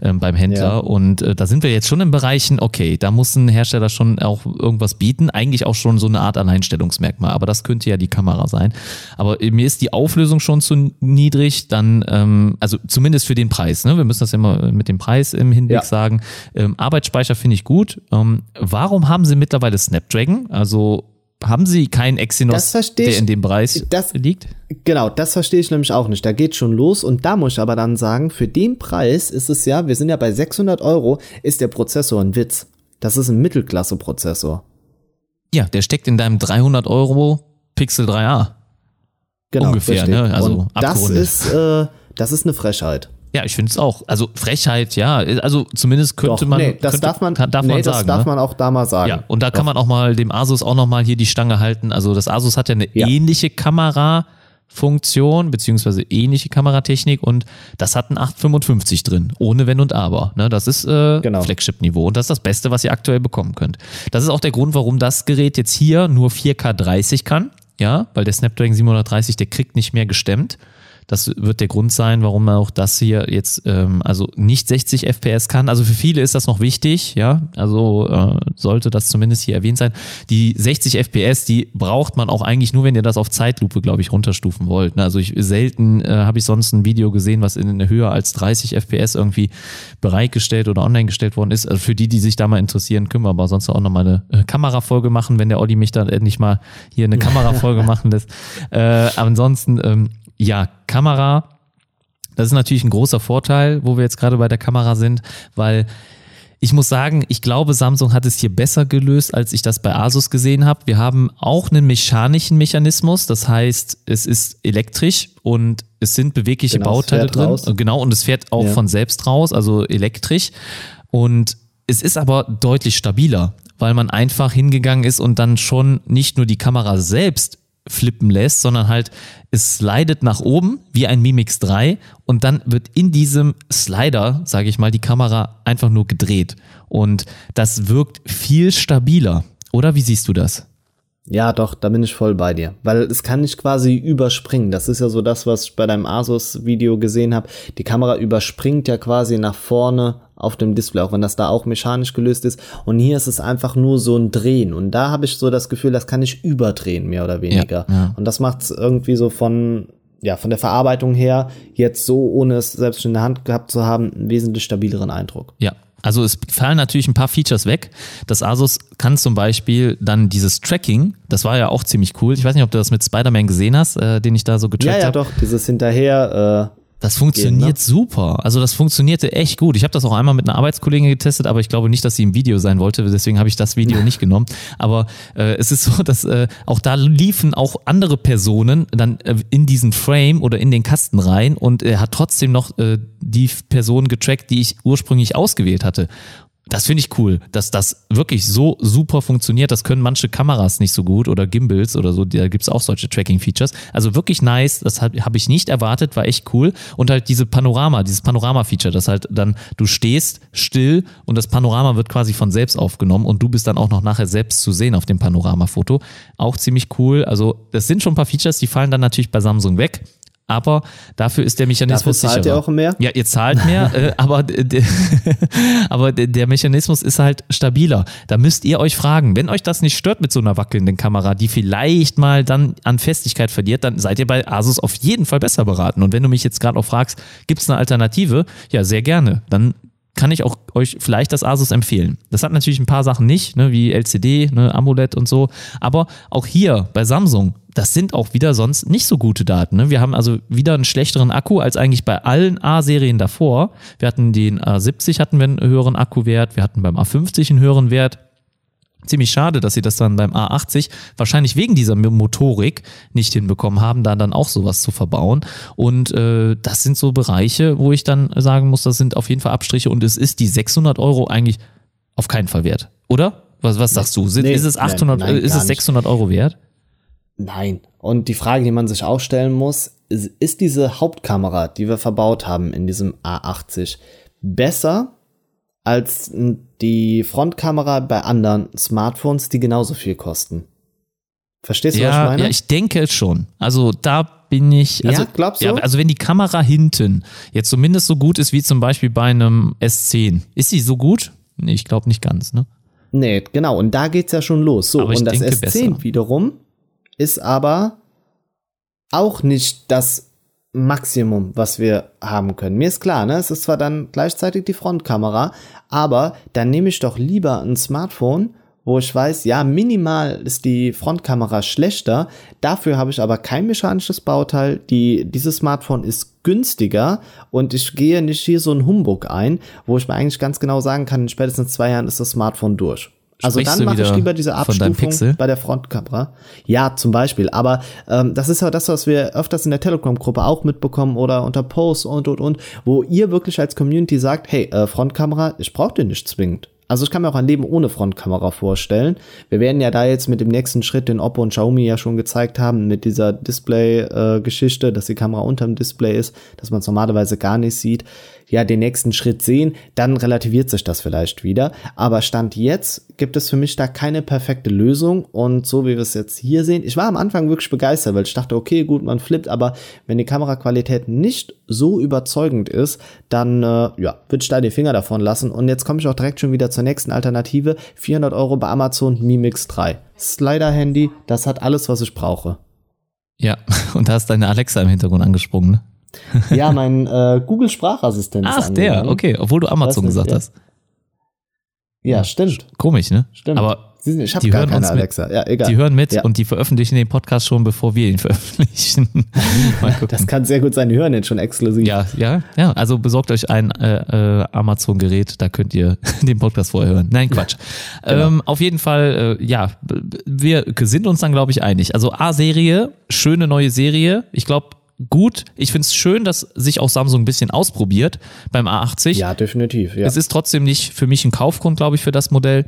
ähm, beim Händler Ja. und äh, da sind wir jetzt schon in Bereichen, okay, da muss ein Hersteller schon auch irgendwas bieten, eigentlich auch schon so eine Art Alleinstellungsmerkmal, aber das könnte ja die Kamera sein. Aber äh, mir ist die Auflösung schon zu niedrig, dann, ähm, also zumindest für den Preis, ne? wir müssen das immer mit dem Preis im Hinblick Ja. sagen. Ähm, Arbeitsspeicher finde ich gut. Ähm, warum haben sie mittlerweile Snapdragon? Also haben sie keinen Exynos, der ich. in dem Preis Das- liegt? Genau, das verstehe ich nämlich auch nicht. Da geht schon los und da muss ich aber dann sagen, für den Preis ist es ja, wir sind ja bei 600 Euro, ist der Prozessor ein Witz. Das ist ein Mittelklasse-Prozessor. Ja, der steckt in deinem 300 Euro Pixel 3a. Genau, Ungefähr, richtig. ne? Also und das ist, äh, das ist eine Frechheit. Ja, ich finde es auch. Also Frechheit, ja. Also zumindest könnte Doch, man. nee, das könnte, darf man, kann, darf nee, man das sagen. darf ne? man auch da mal sagen. Ja, und da kann man auch mal dem Asus auch noch mal hier die Stange halten. Also das Asus hat ja eine Ja. ähnliche Kamerafunktion beziehungsweise ähnliche Kameratechnik und das hat ein 855 drin, ohne Wenn und Aber. Ne, das ist äh, Genau. Flagship-Niveau und das ist das Beste, was ihr aktuell bekommen könnt. Das ist auch der Grund, warum das Gerät jetzt hier nur 4K 30 kann. Ja, weil der Snapdragon 730, der kriegt nicht mehr gestemmt. Das wird der Grund sein, warum auch das hier jetzt ähm, also nicht 60 FPS kann. Also für viele ist das noch wichtig, ja. Also äh, sollte das zumindest hier erwähnt sein. Die 60 FPS, die braucht man auch eigentlich nur, wenn ihr das auf Zeitlupe, glaube ich, runterstufen wollt. ne? Also ich selten äh, habe ich sonst ein Video gesehen, was in eine höher als 30 FPS irgendwie bereitgestellt oder online gestellt worden ist. Also für die, die sich da mal interessieren, können wir aber sonst auch noch mal eine äh, Kamerafolge machen, wenn der Olli mich dann endlich mal hier eine Kamerafolge machen lässt. Äh, ansonsten ähm, ja, Kamera, das ist natürlich ein großer Vorteil, wo wir jetzt gerade bei der Kamera sind, weil ich muss sagen, ich glaube, Samsung hat es hier besser gelöst, als ich das bei Asus gesehen habe. Wir haben auch einen mechanischen Mechanismus, das heißt, es ist elektrisch und es sind bewegliche Genau, Bauteile drin. raus. Genau, und es fährt auch Ja. von selbst raus, also elektrisch. Und es ist aber deutlich stabiler, weil man einfach hingegangen ist und dann schon nicht nur die Kamera selbst flippen lässt, sondern halt es slidet nach oben wie ein Mimix 3 und dann wird in diesem Slider, sage ich mal, die Kamera einfach nur gedreht und das wirkt viel stabiler. Oder wie siehst du das? Ja, doch, da bin ich voll bei dir. Weil es kann nicht quasi überspringen. Das ist ja so das, was ich bei deinem Asus-Video gesehen habe. Die Kamera überspringt ja quasi nach vorne auf dem Display, auch wenn das da auch mechanisch gelöst ist. Und hier ist es einfach nur so ein Drehen. Und da habe ich so das Gefühl, das kann ich überdrehen, mehr oder weniger. ja. Und das macht es irgendwie so von, ja, von der Verarbeitung her, jetzt so, ohne es selbst schon in der Hand gehabt zu haben, einen wesentlich stabileren Eindruck. Ja. Also es fallen natürlich ein paar Features weg. Das Asus kann zum Beispiel dann dieses Tracking, das war ja auch ziemlich cool. Ich weiß nicht, ob du das mit Spider-Man gesehen hast, äh, den ich da so Ja, getrackt ja, habe. doch, dieses hinterher, äh, Das funktioniert Gehen, super. Also das funktionierte echt gut. Ich habe das auch einmal mit einer Arbeitskollegin getestet, aber ich glaube nicht, dass sie im Video sein wollte. Deswegen habe ich das Video nicht genommen. Aber äh, es ist so, dass äh, auch da liefen auch andere Personen dann äh, in diesen Frame oder in den Kasten rein und er hat trotzdem noch äh, die Person getrackt, die ich ursprünglich ausgewählt hatte. Das finde ich cool, dass das wirklich so super funktioniert. Das können manche Kameras nicht so gut oder Gimbals oder so. Da gibt's auch solche Tracking-Features. Also wirklich nice. Das habe hab ich nicht erwartet, war echt cool. Und halt diese Panorama, dieses Panorama-Feature, dass halt dann du stehst still und das Panorama wird quasi von selbst aufgenommen und du bist dann auch noch nachher selbst zu sehen auf dem Panoramafoto. Auch ziemlich cool. Also das sind schon ein paar Features, die fallen dann natürlich bei Samsung weg. Aber dafür ist der Mechanismus Dafür zahlt sicherer. ihr auch mehr? Ja, ihr zahlt mehr, äh, aber, aber der Mechanismus ist halt stabiler. Da müsst ihr euch fragen, wenn euch das nicht stört mit so einer wackelnden Kamera, die vielleicht mal dann an Festigkeit verliert, dann seid ihr bei Asus auf jeden Fall besser beraten. Und wenn du mich jetzt gerade auch fragst, gibt es eine Alternative? Ja, sehr gerne. Dann kann ich auch euch vielleicht das Asus empfehlen. Das hat natürlich ein paar Sachen nicht, ne, wie LCD, ne, AMOLED und so. Aber auch hier bei Samsung, das sind auch wieder sonst nicht so gute Daten. Ne? Wir haben also wieder einen schlechteren Akku als eigentlich bei allen A-Serien davor. Wir hatten den A70 hatten wir einen höheren Akkuwert, wir hatten beim A50 einen höheren Wert. Ziemlich schade, dass sie das dann beim A80 wahrscheinlich wegen dieser Motorik nicht hinbekommen haben, da dann auch sowas zu verbauen. Und äh, das sind so Bereiche, wo ich dann sagen muss, das sind auf jeden Fall Abstriche und es ist die 600 Euro eigentlich auf keinen Fall wert, oder? Was, was sagst du? Sind, Nee, ist es nein, 800, nein, äh, ist es nicht. 600 Euro wert? Nein. Und die Frage, die man sich auch stellen muss, ist, ist diese Hauptkamera, die wir verbaut haben in diesem A80, besser als die Frontkamera bei anderen Smartphones, die genauso viel kosten. Verstehst du, ja, was ich meine? Ja, ich denke schon. Also da bin ich. Also, ja, glaubst du? Ja, also wenn die Kamera hinten jetzt zumindest so gut ist wie zum Beispiel bei einem S10, ist sie so gut? Nee, ich glaube nicht ganz, ne? Nee, genau. Und da geht's ja schon los. So, und das S10 besser. wiederum ist aber auch nicht das Maximum, was wir haben können. Mir ist klar, ne? Es ist zwar dann gleichzeitig die Frontkamera, aber dann nehme ich doch lieber ein Smartphone, wo ich weiß, ja, minimal ist die Frontkamera schlechter, dafür habe ich aber kein mechanisches Bauteil, die, dieses Smartphone ist günstiger und ich gehe nicht hier so ein Humbug ein, wo ich mir eigentlich ganz genau sagen kann, in spätestens zwei Jahren ist das Smartphone durch. Also dann mache ich lieber diese Abstufung bei der Frontkamera. Ja, zum Beispiel. Aber ähm, das ist ja das, was wir öfters in der Telegram-Gruppe auch mitbekommen oder unter Posts und und und, wo ihr wirklich als Community sagt, hey, äh, Frontkamera, ich brauche den nicht zwingend. Also ich kann mir auch ein Leben ohne Frontkamera vorstellen. Wir werden ja da jetzt mit dem nächsten Schritt, den Oppo und Xiaomi ja schon gezeigt haben, mit dieser Display-Geschichte, äh, dass die Kamera unterm Display ist, dass man es normalerweise gar nicht sieht, ja den nächsten Schritt sehen, dann relativiert sich das vielleicht wieder. Aber Stand jetzt gibt es für mich da keine perfekte Lösung und so wie wir es jetzt hier sehen, ich war am Anfang wirklich begeistert, weil ich dachte, okay, gut, man flippt, aber wenn die Kameraqualität nicht so überzeugend ist, dann äh, ja, würde ich da die Finger davon lassen. Und jetzt komme ich auch direkt schon wieder zur nächsten Alternative. 400 Euro bei Amazon Mi Mix 3. Slider-Handy, das hat alles, was ich brauche. Ja, und da ist deine Alexa im Hintergrund angesprungen, ne? ja, mein äh, Google-Sprachassistent. Ach, der, okay, obwohl du Amazon gesagt ja. hast. Ja, stimmt. Komisch, ne? Stimmt. Aber ich habe gar keine Alexa. Ja, egal. Die hören mit ja. und die veröffentlichen den Podcast schon, bevor wir ihn veröffentlichen. das kann sehr gut sein, die hören jetzt schon exklusiv. Ja, ja, ja. Also besorgt euch ein äh, äh, Amazon-Gerät, da könnt ihr den Podcast vorher hören. Nein, Quatsch. genau. ähm, auf jeden Fall, äh, ja, wir sind uns dann, glaube ich, einig. Also A-Serie, schöne neue Serie. Ich glaube, gut. Ich finde es schön, dass sich auch Samsung ein bisschen ausprobiert beim A80. Ja, definitiv. Ja. Es ist trotzdem nicht für mich ein Kaufgrund, glaube ich, für das Modell.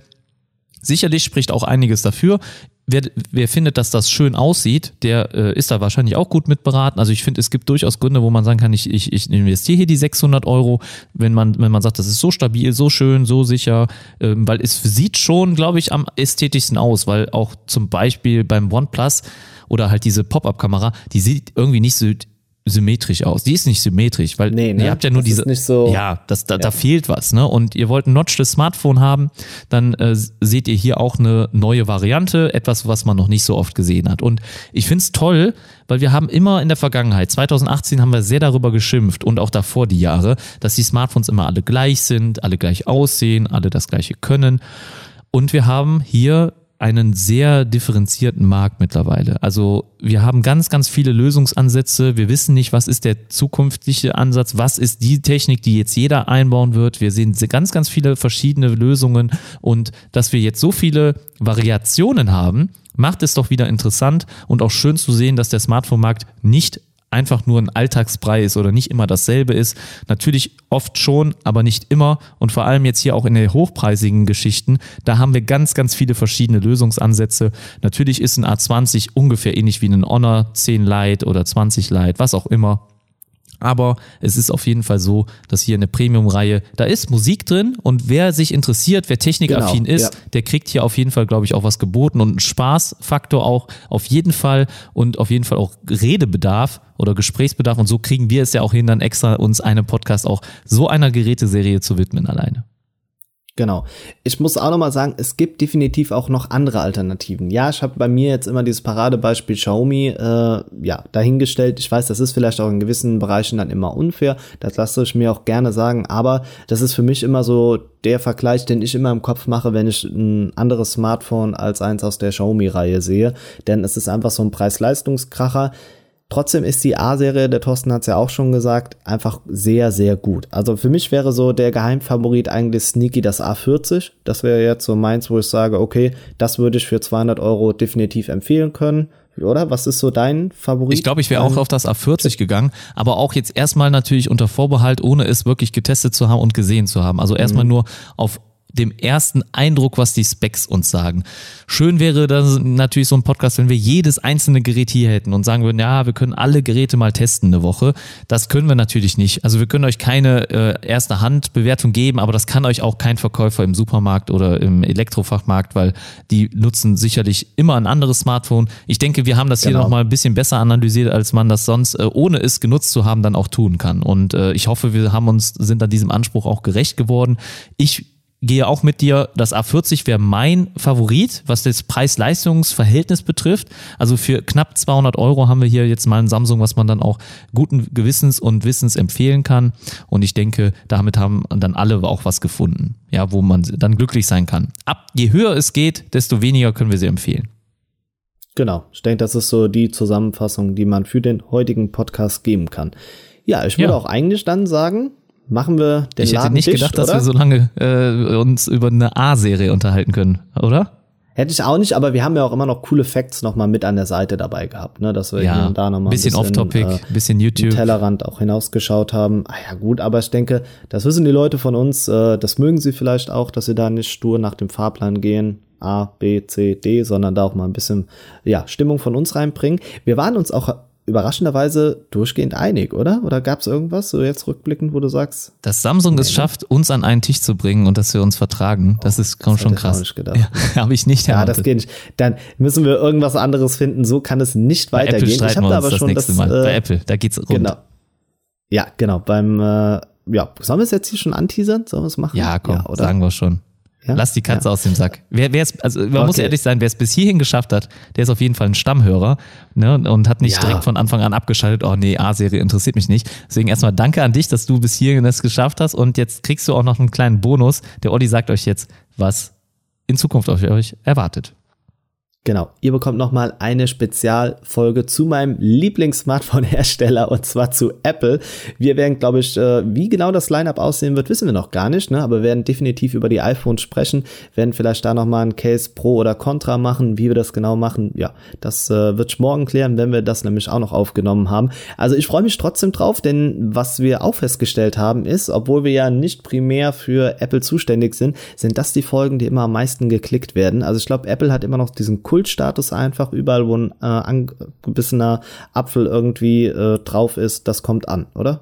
Sicherlich spricht auch einiges dafür. Wer, wer findet, dass das schön aussieht, der äh, ist da wahrscheinlich auch gut mit beraten. Also ich finde, es gibt durchaus Gründe, wo man sagen kann, ich, ich, ich investiere hier die 600 Euro, wenn man, wenn man sagt, das ist so stabil, so schön, so sicher, ähm, weil es sieht schon, glaube ich, am ästhetischsten aus, weil auch zum Beispiel beim OnePlus oder halt diese Pop-up-Kamera, die sieht irgendwie nicht so symmetrisch aus. Die ist nicht symmetrisch, weil nee, ne? ihr habt ja nur das diese. So, ja, das, da, ja. da fehlt was, ne? Und ihr wollt ein notchtes Smartphone haben, dann äh, seht ihr hier auch eine neue Variante, etwas, was man noch nicht so oft gesehen hat. Und ich find's toll, weil wir haben immer in der Vergangenheit, 2018 haben wir sehr darüber geschimpft und auch davor die Jahre, dass die Smartphones immer alle gleich sind, alle gleich aussehen, alle das gleiche können. Und wir haben hier einen sehr differenzierten Markt mittlerweile. Also wir haben ganz, ganz viele Lösungsansätze. Wir wissen nicht, was ist der zukünftige Ansatz, was ist die Technik, die jetzt jeder einbauen wird. Wir sehen ganz, ganz viele verschiedene Lösungen und dass wir jetzt so viele Variationen haben, macht es doch wieder interessant und auch schön zu sehen, dass der Smartphone-Markt nicht einfach nur ein Alltagsbrei ist oder nicht immer dasselbe ist. Natürlich oft schon, aber nicht immer. Und vor allem jetzt hier auch in den hochpreisigen Geschichten, da haben wir ganz, ganz viele verschiedene Lösungsansätze. Natürlich ist ein A20 ungefähr ähnlich wie ein Honor 10 Lite oder 20 Lite, was auch immer. Aber es ist auf jeden Fall so, dass hier eine Premium-Reihe, da ist Musik drin und wer sich interessiert, wer technikaffin genau, ist, ja. der kriegt hier auf jeden Fall, glaube ich, auch was geboten und einen Spaßfaktor auch auf jeden Fall und auf jeden Fall auch Redebedarf oder Gesprächsbedarf und so kriegen wir es ja auch hin, dann extra uns einem Podcast auch so einer Geräteserie zu widmen alleine. Genau. Ich muss auch nochmal sagen, es gibt definitiv auch noch andere Alternativen. Ja, ich habe bei mir jetzt immer dieses Paradebeispiel Xiaomi äh, ja, dahingestellt. Ich weiß, das ist vielleicht auch in gewissen Bereichen dann immer unfair. Das lasse ich mir auch gerne sagen. Aber das ist für mich immer so der Vergleich, den ich immer im Kopf mache, wenn ich ein anderes Smartphone als eins aus der Xiaomi-Reihe sehe. Denn es ist einfach so ein Preis-Leistungskracher. Trotzdem ist die A-Serie, der Thorsten hat es ja auch schon gesagt, einfach sehr, sehr gut. Also für mich wäre so der Geheimfavorit eigentlich Sneaky das A40. Das wäre jetzt so meins, wo ich sage, okay, das würde ich für 200 Euro definitiv empfehlen können. Oder? Was ist so dein Favorit? Ich glaube, ich wäre auch auf das A40 gegangen, aber auch jetzt erstmal natürlich unter Vorbehalt, ohne es wirklich getestet zu haben und gesehen zu haben. Also erstmal mhm. nur auf dem ersten Eindruck, was die Specs uns sagen. Schön wäre das natürlich so ein Podcast, wenn wir jedes einzelne Gerät hier hätten und sagen würden, ja, wir können alle Geräte mal testen eine Woche. Das können wir natürlich nicht. Also wir können euch keine äh, erste Handbewertung geben, aber das kann euch auch kein Verkäufer im Supermarkt oder im Elektrofachmarkt, weil die nutzen sicherlich immer ein anderes Smartphone. Ich denke, wir haben das genau. hier nochmal ein bisschen besser analysiert, als man das sonst, äh, ohne es genutzt zu haben, dann auch tun kann. Und äh, ich hoffe, wir haben uns, sind an diesem Anspruch auch gerecht geworden. Ich gehe auch mit dir, das A40 wäre mein Favorit, was das Preis-Leistungs-Verhältnis betrifft. Also für knapp 200 Euro haben wir hier jetzt mal ein Samsung, was man dann auch guten Gewissens und Wissens empfehlen kann. Und ich denke, damit haben dann alle auch was gefunden, ja, wo man dann glücklich sein kann. Ab je höher es geht, desto weniger können wir sie empfehlen. Genau, ich denke, das ist so die Zusammenfassung, die man für den heutigen Podcast geben kann. Ja, ich würde ja. auch eigentlich dann sagen, machen wir den Ich hätte Laden nicht dicht, gedacht, oder? dass wir so lange äh, uns über eine A-Serie unterhalten können, oder? Hätte ich auch nicht, aber wir haben ja auch immer noch coole Facts noch mal mit an der Seite dabei gehabt, ne, dass wir Ja, da noch mal bisschen off-topic, äh, bisschen YouTube. Tellerrand auch hinausgeschaut haben. Ah ja, gut, aber ich denke, das wissen die Leute von uns, äh, das mögen sie vielleicht auch, dass sie da nicht stur nach dem Fahrplan gehen. A, B, C, D, sondern da auch mal ein bisschen ja, Stimmung von uns reinbringen. Wir waren uns auch überraschenderweise durchgehend einig, oder? Oder gab es irgendwas, so jetzt rückblickend, wo du sagst, Dass Samsung es schafft, uns an einen Tisch zu bringen und dass wir uns vertragen, das ist das schon ich krass. nicht gedacht. Ja, Habe ich nicht ja, erwartet. das geht nicht. Dann müssen wir irgendwas anderes finden, so kann es nicht Bei weitergehen. Apple ich streiten habe wir da aber das schon nächste das, Mal. Bei äh, Apple, da geht's rund. Genau. Ja, genau. Beim, äh, ja, sollen wir es jetzt hier schon anteasern? Sollen wir es machen? Ja, komm, oder? sagen wir schon. Ja? Lass die Katze Ja. aus dem Sack. Wer, wer es, also man muss Okay. ehrlich sein, wer es bis hierhin geschafft hat, der ist auf jeden Fall ein Stammhörer ne, und hat nicht Ja. direkt von Anfang an abgeschaltet, oh nee, A-Serie interessiert mich nicht. Deswegen erstmal danke an dich, dass du bis hierhin es geschafft hast und jetzt kriegst du auch noch einen kleinen Bonus. Der Olli sagt euch jetzt, was in Zukunft auf euch erwartet. Genau. Ihr bekommt nochmal eine Spezialfolge zu meinem Lieblings-Smartphone-Hersteller und zwar zu Apple. Wir werden, glaube ich, äh, wie genau das Lineup aussehen wird, wissen wir noch gar nicht, ne? aber wir werden definitiv über die iPhones sprechen, werden vielleicht da nochmal ein Case Pro oder Contra machen, wie wir das genau machen. Ja, das äh, wird morgen klären, wenn wir das nämlich auch noch aufgenommen haben. Also ich freue mich trotzdem drauf, denn was wir auch festgestellt haben ist, obwohl wir ja nicht primär für Apple zuständig sind, sind das die Folgen, die immer am meisten geklickt werden. Also ich glaube, Apple hat immer noch diesen Kultstatus einfach überall, wo ein äh, angebissener Apfel irgendwie äh, drauf ist, das kommt an, oder?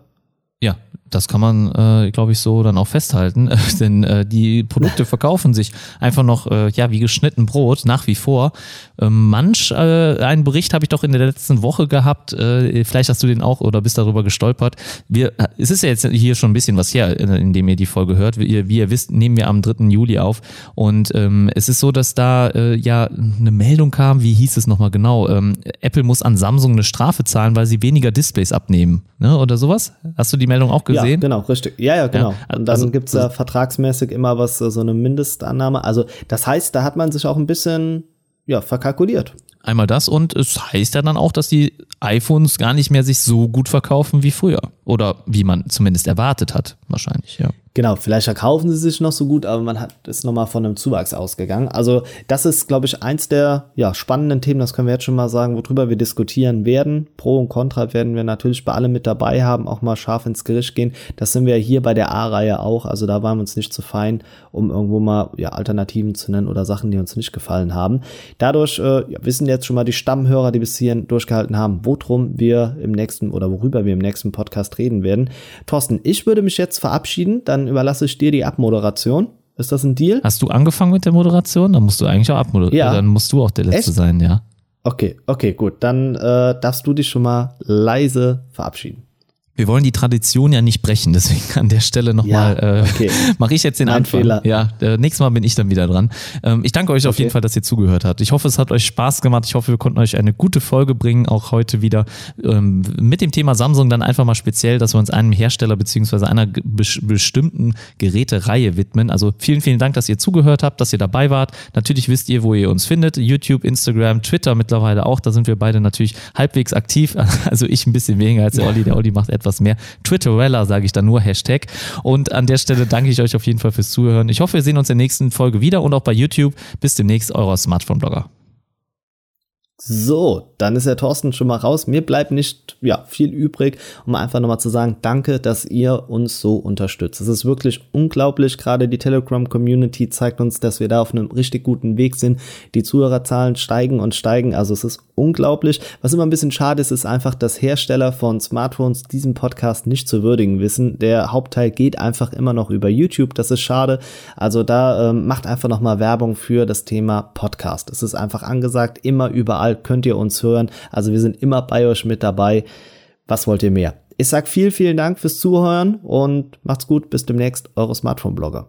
Das kann man, äh, glaube ich, so dann auch festhalten, denn äh, die Produkte verkaufen sich einfach noch, äh, ja, wie geschnitten Brot, nach wie vor. Ähm, manch äh, einen Bericht habe ich doch in der letzten Woche gehabt, äh, vielleicht hast du den auch oder bist darüber gestolpert. Wir, es ist ja jetzt hier schon ein bisschen was her, in, in dem ihr die Folge hört. Wie ihr, wie ihr wisst, nehmen wir am 3. Juli auf und ähm, es ist so, dass da äh, ja eine Meldung kam, wie hieß es nochmal genau, ähm, Apple muss an Samsung eine Strafe zahlen, weil sie weniger Displays abnehmen, ne, oder sowas? Hast du die Meldung auch gesehen? Ja, genau, richtig. Ja, ja, genau. Ja, und dann also- gibt's ja vertragsmäßig immer was, so eine Mindestannahme. Also das heißt, da hat man sich auch ein bisschen ja, verkalkuliert. Einmal das und es heißt ja dann auch, dass die iPhones gar nicht mehr sich so gut verkaufen wie früher. Oder wie man zumindest erwartet hat, wahrscheinlich, ja. Genau, vielleicht verkaufen sie sich noch so gut, aber man hat ist nochmal von einem Zuwachs ausgegangen. Also das ist, glaube ich, eins der ja, spannenden Themen, das können wir jetzt schon mal sagen, worüber wir diskutieren werden. Pro und Contra werden wir natürlich bei allem mit dabei haben, auch mal scharf ins Gericht gehen. Das sind wir hier bei der A-Reihe auch, also da waren wir uns nicht zu fein, um irgendwo mal ja, Alternativen zu nennen oder Sachen, die uns nicht gefallen haben. Dadurch äh, wissen jetzt schon mal die Stammhörer, die bis hierhin durchgehalten haben, worum wir im nächsten oder worüber wir im nächsten Podcast reden werden. Thorsten, ich würde mich jetzt verabschieden, dann überlasse ich dir die Abmoderation. Ist das ein Deal? Hast du angefangen mit der Moderation? Dann musst du eigentlich auch abmoderieren. Ja. Dann musst du auch der Letzte Echt? sein, ja. Okay, okay, gut. Dann äh, darfst du dich schon mal leise verabschieden. Wir wollen die Tradition ja nicht brechen, deswegen an der Stelle nochmal Ja, äh, okay. mache ich jetzt den Mein Anfang. Fehler. Ja, äh, nächstes Mal bin ich dann wieder dran. Ähm, ich danke euch auf Okay. jeden Fall, dass ihr zugehört habt. Ich hoffe, es hat euch Spaß gemacht. Ich hoffe, wir konnten euch eine gute Folge bringen, auch heute wieder ähm, mit dem Thema Samsung dann einfach mal speziell, dass wir uns einem Hersteller beziehungsweise einer bes- bestimmten Gerätereihe widmen. Also vielen, vielen Dank, dass ihr zugehört habt, dass ihr dabei wart. Natürlich wisst ihr, wo ihr uns findet. YouTube, Instagram, Twitter mittlerweile auch. Da sind wir beide natürlich halbwegs aktiv. Also ich ein bisschen weniger als der Olli. Der Olli macht etwas mehr. Twitterella sage ich dann nur Hashtag. Und an der Stelle danke ich euch auf jeden Fall fürs Zuhören. Ich hoffe, wir sehen uns in der nächsten Folge wieder und auch bei YouTube. Bis demnächst, euer Smartphone-Blogger. So, dann ist der Thorsten schon mal raus. Mir bleibt nicht ja, viel übrig, um einfach nochmal zu sagen, danke, dass ihr uns so unterstützt. Es ist wirklich unglaublich. Gerade die Telegram-Community zeigt uns, dass wir da auf einem richtig guten Weg sind. Die Zuhörerzahlen steigen und steigen. Also es ist unglaublich. Was immer ein bisschen schade ist, ist einfach, dass Hersteller von Smartphones diesen Podcast nicht zu würdigen wissen. Der Hauptteil geht einfach immer noch über YouTube. Das ist schade. Also da ähm, macht einfach nochmal Werbung für das Thema Podcast. Es ist einfach angesagt, immer überall könnt ihr uns hören. Also wir sind immer bei euch mit dabei. Was wollt ihr mehr? Ich sag viel, vielen Dank fürs Zuhören und macht's gut. Bis demnächst, eure Smartphone-Blogger.